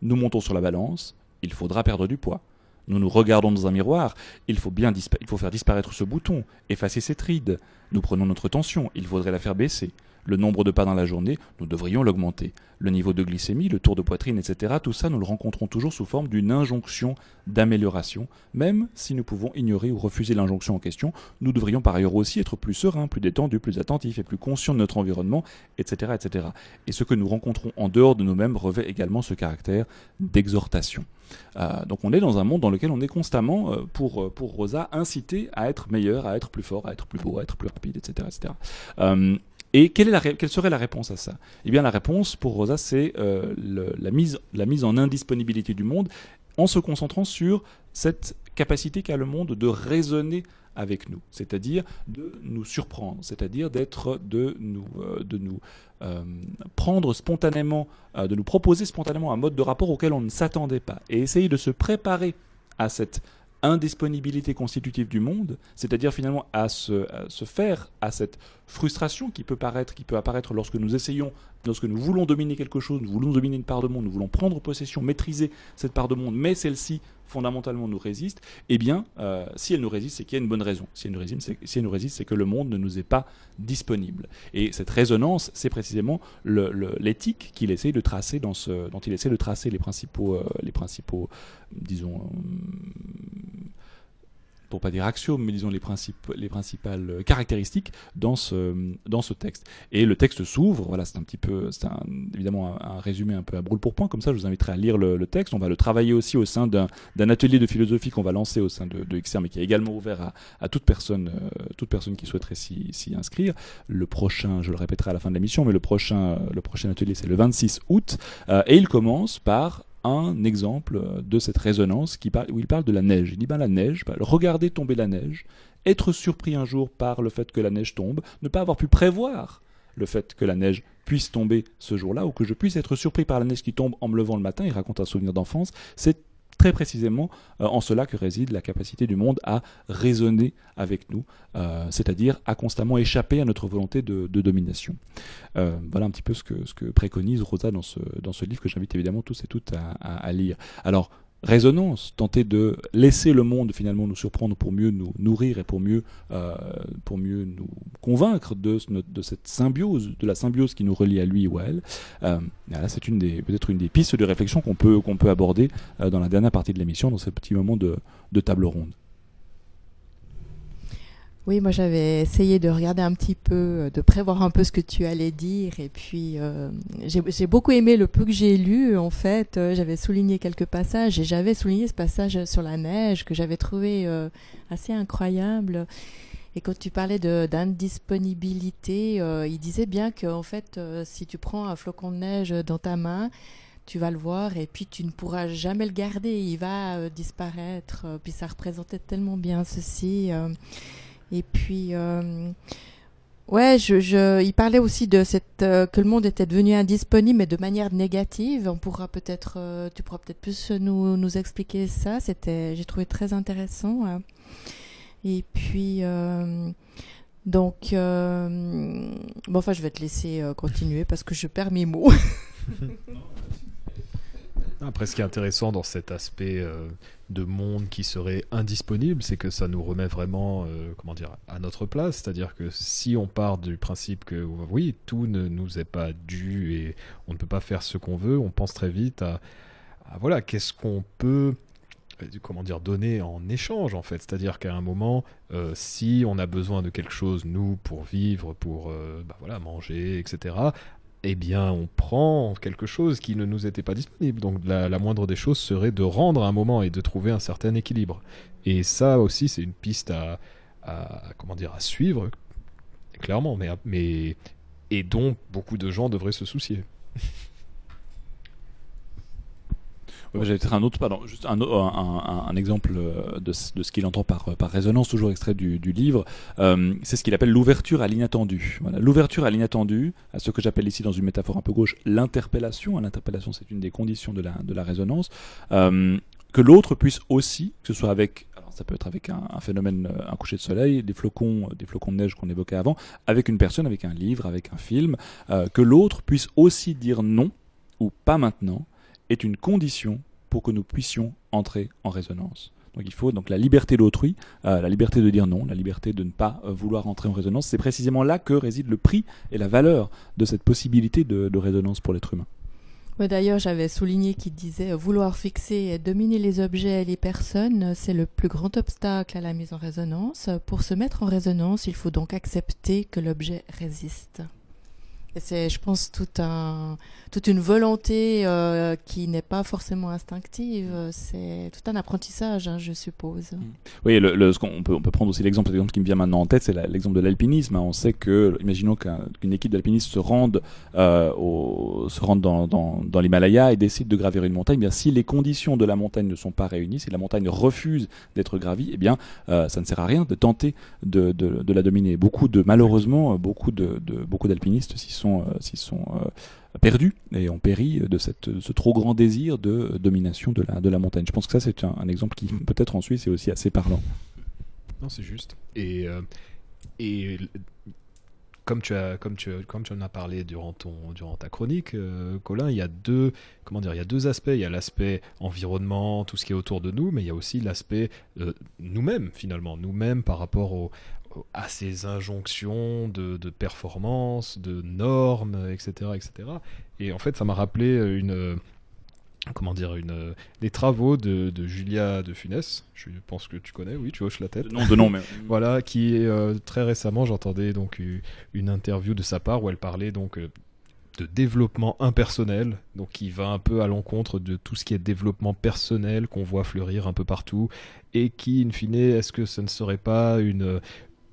Nous montons sur la balance, il faudra perdre du poids. Nous nous regardons dans un miroir, il faut bien il faut faire disparaître ce bouton, effacer cette ride. Nous prenons notre tension, il faudrait la faire baisser. Le nombre de pas dans la journée, nous devrions l'augmenter. Le niveau de glycémie, le tour de poitrine, etc., tout ça, nous le rencontrons toujours sous forme d'une injonction d'amélioration. Même si nous pouvons ignorer ou refuser l'injonction en question, nous devrions par ailleurs aussi être plus sereins, plus détendus, plus attentifs et plus conscients de notre environnement, etc., etc. Et ce que nous rencontrons en dehors de nous-mêmes revêt également ce caractère d'exhortation. Euh, donc on est dans un monde dans lequel on est constamment, euh, pour, euh, pour Rosa, incité à être meilleur, à être plus fort, à être plus beau, à être plus rapide, etc. etc. et quelle, est la quelle serait la réponse à ça? Eh bien la réponse pour Rosa, c'est euh, la, mise, la mise en indisponibilité du monde en se concentrant sur cette capacité qu'a le monde de raisonner avec nous, c'est-à-dire de nous surprendre, c'est-à-dire d'être, de nous, euh, de nous euh, prendre spontanément, de nous proposer spontanément un mode de rapport auquel on ne s'attendait pas, et essayer de se préparer à cette indisponibilité constitutive du monde, c'est-à-dire finalement à se, se faire à cette frustration qui peut paraître, qui peut apparaître lorsque nous essayons, lorsque nous voulons dominer quelque chose, nous voulons dominer une part de monde, nous voulons prendre possession, maîtriser cette part de monde, mais celle-ci fondamentalement nous résiste, eh bien, euh, si elle nous résiste, c'est qu'il y a une bonne raison. Si elle nous résiste, c'est, que le monde ne nous est pas disponible. Et cette résonance, c'est précisément l'éthique de tracer dont il essaie de tracer les principaux, euh, les principaux, disons, euh, pour pas dire axiomes, mais disons les, principes, les principales caractéristiques dans ce, dans ce texte. Et le texte s'ouvre, voilà, c'est un petit peu, c'est évidemment un, résumé un peu à brûle pour point, comme ça je vous inviterai à lire le, texte. On va le travailler aussi au sein d'un atelier de philosophie qu'on va lancer au sein de, de XR, mais qui est également ouvert à, toute, personne, euh, toute personne qui souhaiterait s'y inscrire. Le prochain, je le répéterai à la fin de l'émission, mais le prochain, le prochain atelier c'est le 26 août, euh, et il commence par un exemple de cette résonance qui où il parle de la neige. Il dit ben, la neige, ben, regarder tomber la neige, être surpris un jour par le fait que la neige tombe, ne pas avoir pu prévoir le fait que la neige puisse tomber ce jour-là, ou que je puisse être surpris par la neige qui tombe en me levant le matin, il raconte un souvenir d'enfance, c'est très précisément euh, en cela que réside la capacité du monde à raisonner avec nous, euh, c'est-à-dire à constamment échapper à notre volonté de, domination. Euh, voilà un petit peu ce que, préconise Rosa dans ce, livre que j'invite évidemment tous et toutes à, à- à lire. Alors, résonance, tenter de laisser le monde finalement nous surprendre pour mieux nous nourrir et pour mieux, euh, nous convaincre de, ce- de cette symbiose, de la symbiose qui nous relie à lui ou à elle. Euh, c'est une des peut-être une des pistes de réflexion qu'on peut qu'on peut aborder euh, dans la dernière partie de l'émission, dans ce petit moment de table ronde. Oui, moi j'avais essayé de regarder un petit peu, euh, de prévoir un peu ce que tu allais dire. Et puis euh, j'ai beaucoup aimé le peu que j'ai lu. En fait, Euh, j'avais souligné quelques passages et j'avais souligné ce passage sur la neige que j'avais trouvé assez incroyable. Et quand tu parlais d'indisponibilité, il disait bien que en fait, si tu prends un flocon de neige dans ta main, tu vas le voir et puis tu ne pourras jamais le garder. Il va disparaître. Puis ça représentait tellement bien ceci. Et puis, euh, ouais, je, je, il parlait aussi de cette euh, que le monde était devenu indisponible, mais de manière négative. On pourra peut-être, euh, tu pourras peut-être plus nous, nous expliquer ça. C'était, j'ai trouvé très intéressant. hein. Et puis, euh, donc, euh, bon, enfin, je vais te laisser euh, continuer parce que je perds mes mots. Après, ce qui est intéressant dans cet aspect euh, de monde qui serait indisponible, c'est que ça nous remet vraiment, euh, comment dire, à notre place. C'est-à-dire que si on part du principe que oui, tout ne nous est pas dû et on ne peut pas faire ce qu'on veut, on pense très vite à, voilà, qu'est-ce qu'on peut euh, comment dire donner en échange en fait c'est-à-dire qu'à un moment euh, si on a besoin de quelque chose nous pour vivre pour bah, voilà manger etc eh bien, on prend quelque chose qui ne nous était pas disponible. Donc, la, moindre des choses serait de rendre un moment et de trouver un certain équilibre. Et ça aussi, c'est une piste à, à- comment dire, à suivre, clairement, mais, mais et dont beaucoup de gens devraient se soucier. J'avais peut-être un autre, juste un, exemple euh, de, ce- qu'il entend par, par résonance, toujours extrait du, livre. Euh, c'est ce qu'il appelle l'ouverture à l'inattendu. L'ouverture à l'inattendu, à ce que j'appelle ici dans une métaphore un peu gauche, l'interpellation. L'interpellation, c'est une des conditions de la, résonance. Euh, que l'autre puisse aussi, que ce soit avec, ça peut être avec un, phénomène, euh, un coucher de soleil, des flocons, des flocons de neige qu'on évoquait avant, avec une personne, avec un livre, avec un film, euh, que l'autre puisse aussi dire non ou pas maintenant est une condition pour que nous puissions entrer en résonance. Donc il faut donc la liberté d'autrui, euh, la liberté de dire non, la liberté de ne pas euh, vouloir entrer en résonance. C'est précisément là que réside le prix et la valeur de cette possibilité de, résonance pour l'être humain. Ouais, D'ailleurs, j'avais souligné qu'il disait euh, vouloir fixer et dominer les objets et les personnes, euh, c'est le plus grand obstacle à la mise en résonance. Pour se mettre en résonance, il faut donc accepter que l'objet résiste. Et c'est, je pense, tout un, toute une volonté euh, qui n'est pas forcément instinctive. Euh, C'est tout un apprentissage, hein, je suppose. Oui, le, le- ce on peut, prendre aussi l'exemple, qui me vient maintenant en tête, c'est l'exemple de l'alpinisme. hein. On sait que, imaginons qu'un- qu'une équipe d'alpinistes se rende, euh, dans, l'Himalaya et décide de gravir une montagne. Eh bien, si les conditions de la montagne ne sont pas réunies, si la montagne refuse d'être gravie, eh bien, ça ne sert à rien de tenter de, la dominer. Beaucoup de, malheureusement, beaucoup d'alpinistes s'y s'y sont perdus et ont péri de, cette, de ce trop grand désir de domination de la, de la montagne. Je pense que ça, c'est un, un exemple qui, peut-être en Suisse, est aussi assez parlant. Non, c'est juste. Et, euh, et comme tu as, comme tu, comme tu en as parlé durant ton, durant ta chronique, euh, Colin, il y a deux, comment dire, il y a deux aspects. Il y a l'aspect environnement, tout ce qui est autour de nous, mais il y a aussi l'aspect euh, nous-mêmes finalement, nous-mêmes par rapport au- à ces injonctions de, de performance, de normes, etc., etc. Et en fait, ça m'a rappelé euh, une euh, comment dire, une, euh, des travaux de, de Julia de Funès. Je pense que tu connais, oui, tu hoches la tête. De nom, de nom, mais- voilà, qui est euh, très récemment, j'entendais donc une interview de sa part où elle parlait donc euh, de développement impersonnel, donc qui va un peu à l'encontre de tout ce qui est développement personnel qu'on voit fleurir un peu partout, et qui, in fine, est-ce que ce ne serait pas une euh,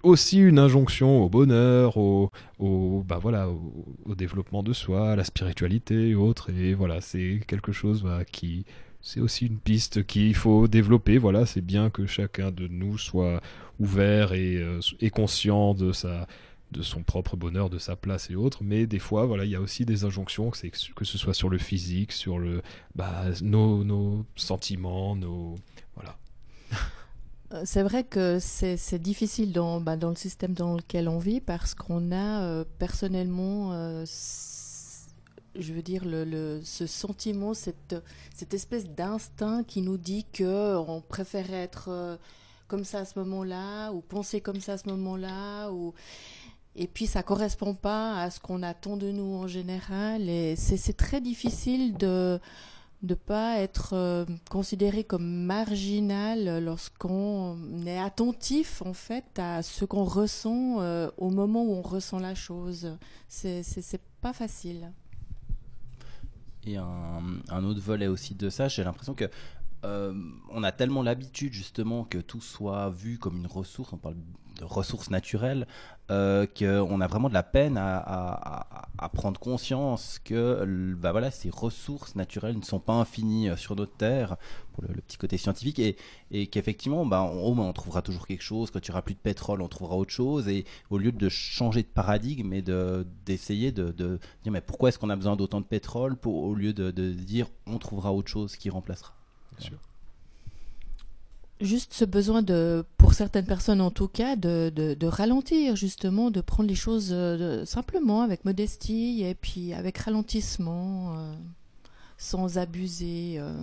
aussi une injonction au bonheur, au, au, bah voilà, au, développement de soi, à la spiritualité et autres. Et voilà, c'est quelque chose bah, qui. C'est aussi une piste qu'il faut développer. Voilà, c'est bien que chacun de nous soit ouvert et, euh, et conscient de sa de son propre bonheur, de sa place et autres, mais des fois, voilà, il y a aussi des injonctions, que ce soit sur le physique, sur le, bah, nos, nos sentiments, nos, voilà. Euh, C'est vrai que c'est difficile dans, bah, dans le système dans lequel on vit parce qu'on a euh, personnellement, euh, je veux dire, ce sentiment, cette, espèce d'instinct qui nous dit que on préfère être comme ça à ce moment-là ou penser comme ça à ce moment-là et puis ça correspond pas à ce qu'on attend de nous en général et c'est très difficile de de pas être euh, considéré comme marginal lorsqu'on est attentif en fait à ce qu'on ressent euh, au moment où on ressent la chose. C'est pas facile. Et un, un autre volet aussi de ça, j'ai l'impression que euh, on a tellement l'habitude justement que tout soit vu comme une ressource, on parle de ressources naturelles, euh, qu'on a vraiment de la peine à, prendre conscience que bah voilà, ces ressources naturelles ne sont pas infinies euh, sur notre Terre, pour le, petit côté scientifique, et, et qu'effectivement, bah, on, on trouvera toujours quelque chose, quand il n'y aura plus de pétrole, on trouvera autre chose, et au lieu de changer de paradigme et de- d'essayer de, de dire mais pourquoi est-ce qu'on a besoin d'autant de pétrole, au lieu de, de dire on trouvera autre chose qui remplacera. Bien sûr. Juste ce besoin de, pour certaines personnes en tout cas, de, de, ralentir justement, de prendre les choses euh, simplement avec modestie et puis avec ralentissement, euh, sans abuser. euh.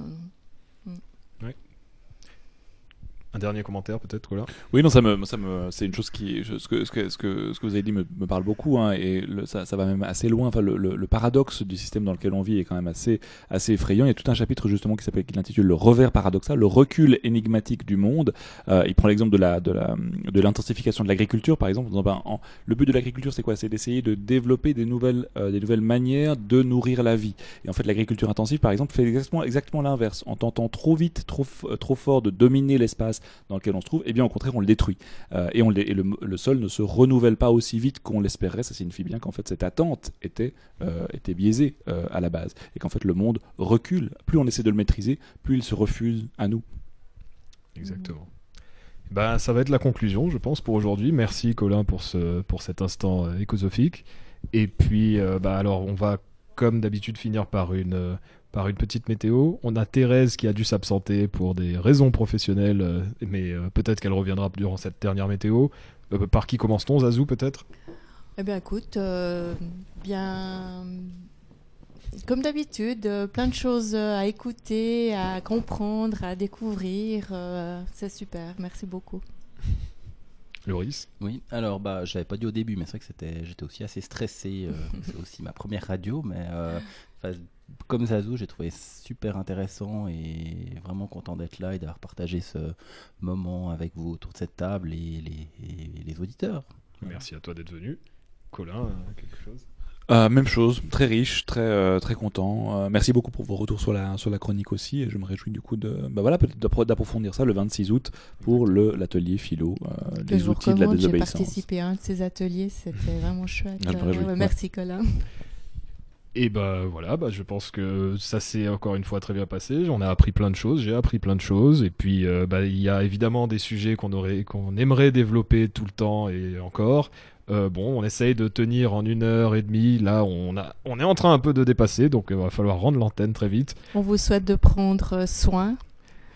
Un dernier commentaire peut-être, Colin? Oui, non, ça me, ça me, c'est une chose qui, je- ce que, ce que, ce que, vous avez dit me, me parle beaucoup, hein, et le- ça, ça va même assez loin. Enfin, le, le- le paradoxe du système dans lequel on vit est quand même assez, assez effrayant. Il y a tout un chapitre justement qui s'appelle, qui l'intitule le revers paradoxal, le recul énigmatique du monde. Euh, il prend l'exemple de la, de la, de l'intensification de l'agriculture, par exemple. en le but de l'agriculture, c'est quoi? C'est d'essayer de développer des nouvelles, euh, des nouvelles manières de nourrir la vie. Et en fait, l'agriculture intensive, par exemple, fait exactement, exactement l'inverse. En tentant trop vite, trop, euh, trop fort de dominer l'espace, dans lequel on se trouve, et bien au contraire on le détruit. Euh, et le, sol ne se renouvelle pas aussi vite qu'on l'espérait. Ça signifie bien qu'en fait cette attente était, euh, biaisée euh, à la base. Et qu'en fait le monde recule. Plus on essaie de le maîtriser, plus il se refuse à nous. Exactement. Ben, ça va être la conclusion, je pense, pour aujourd'hui. Merci Colin pour, ce, pour cet instant écosophique. Et puis, bah, alors, on va, comme d'habitude, finir par une, par une petite météo. On a Thérèse qui a dû s'absenter pour des raisons professionnelles, euh, mais euh, peut-être qu'elle reviendra durant cette dernière météo. Euh, par qui commence-t-on, Zazou, peut-être? Eh bien, écoute, euh, bien. Comme d'habitude, plein de choses à écouter, à comprendre, à découvrir. euh, c'est super, merci beaucoup. Loris? Oui, alors bah j'avais pas dit au début, mais c'est vrai que c'était, j'étais aussi assez stressé. euh, c'est aussi ma première radio, mais euh, enfin, comme Zazou, j'ai trouvé super intéressant et vraiment content d'être là et d'avoir partagé ce moment avec vous autour de cette table et les, et les auditeurs. Merci à toi d'être venu. Colin, euh, quelque chose? Euh, même chose, très riche, très euh, très content. Euh, merci beaucoup pour vos retours sur la sur la chronique aussi, et je me réjouis du coup de bah voilà peut-être d'appro- d'approfondir ça le 26 août pour le l'atelier philo euh, vous outils de la recommande, j'ai désobéissance. participé à un de ces ateliers, c'était vraiment chouette. Ah, ouais, ouais. Merci Colin. Et bah voilà, bah, je pense que ça s'est encore une fois très bien passé. On a appris plein de choses, j'ai appris plein de choses. Et puis euh, bah, il y a évidemment des sujets qu'on aurait, qu'on aimerait développer tout le temps et encore. Euh, bon, on essaye de tenir en une heure et demie. Là, on, a, on est en train un peu de dépasser, donc il va falloir rendre l'antenne très vite. On vous souhaite de prendre soin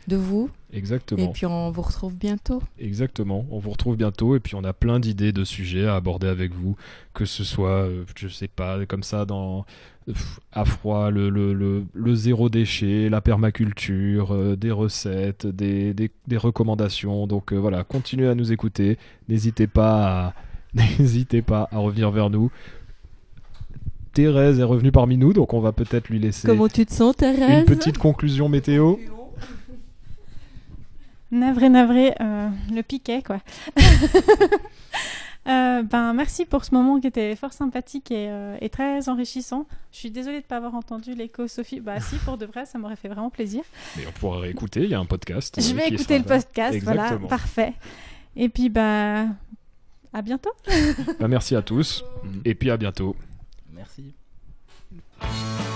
de vous Exactement. et puis on vous retrouve bientôt. Exactement. On vous retrouve bientôt et puis on a plein d'idées de sujets à aborder avec vous, que ce soit, euh, je sais pas, comme ça dans à froid, le, le, le, le zéro déchet, la permaculture, euh, des recettes, des, des, des recommandations. Donc euh, voilà, continuez à nous écouter. N'hésitez pas à n'hésitez pas à revenir vers nous. Thérèse est revenue parmi nous, donc on va peut-être lui laisser Comment tu te sens Thérèse? une petite conclusion météo. Navré, navré, euh, le piquet, quoi. Euh, ben, merci pour ce moment qui était fort sympathique et, euh, et très enrichissant. Je suis désolée de ne pas avoir entendu l'écho Sophie. Bah si, pour de vrai, ça m'aurait fait vraiment plaisir. Mais on pourra réécouter, il y a un podcast. Je vais écouter le là. podcast, voilà, parfait. Et puis, bah, à bientôt. Bah, merci à tous, et puis à bientôt. Merci. Merci.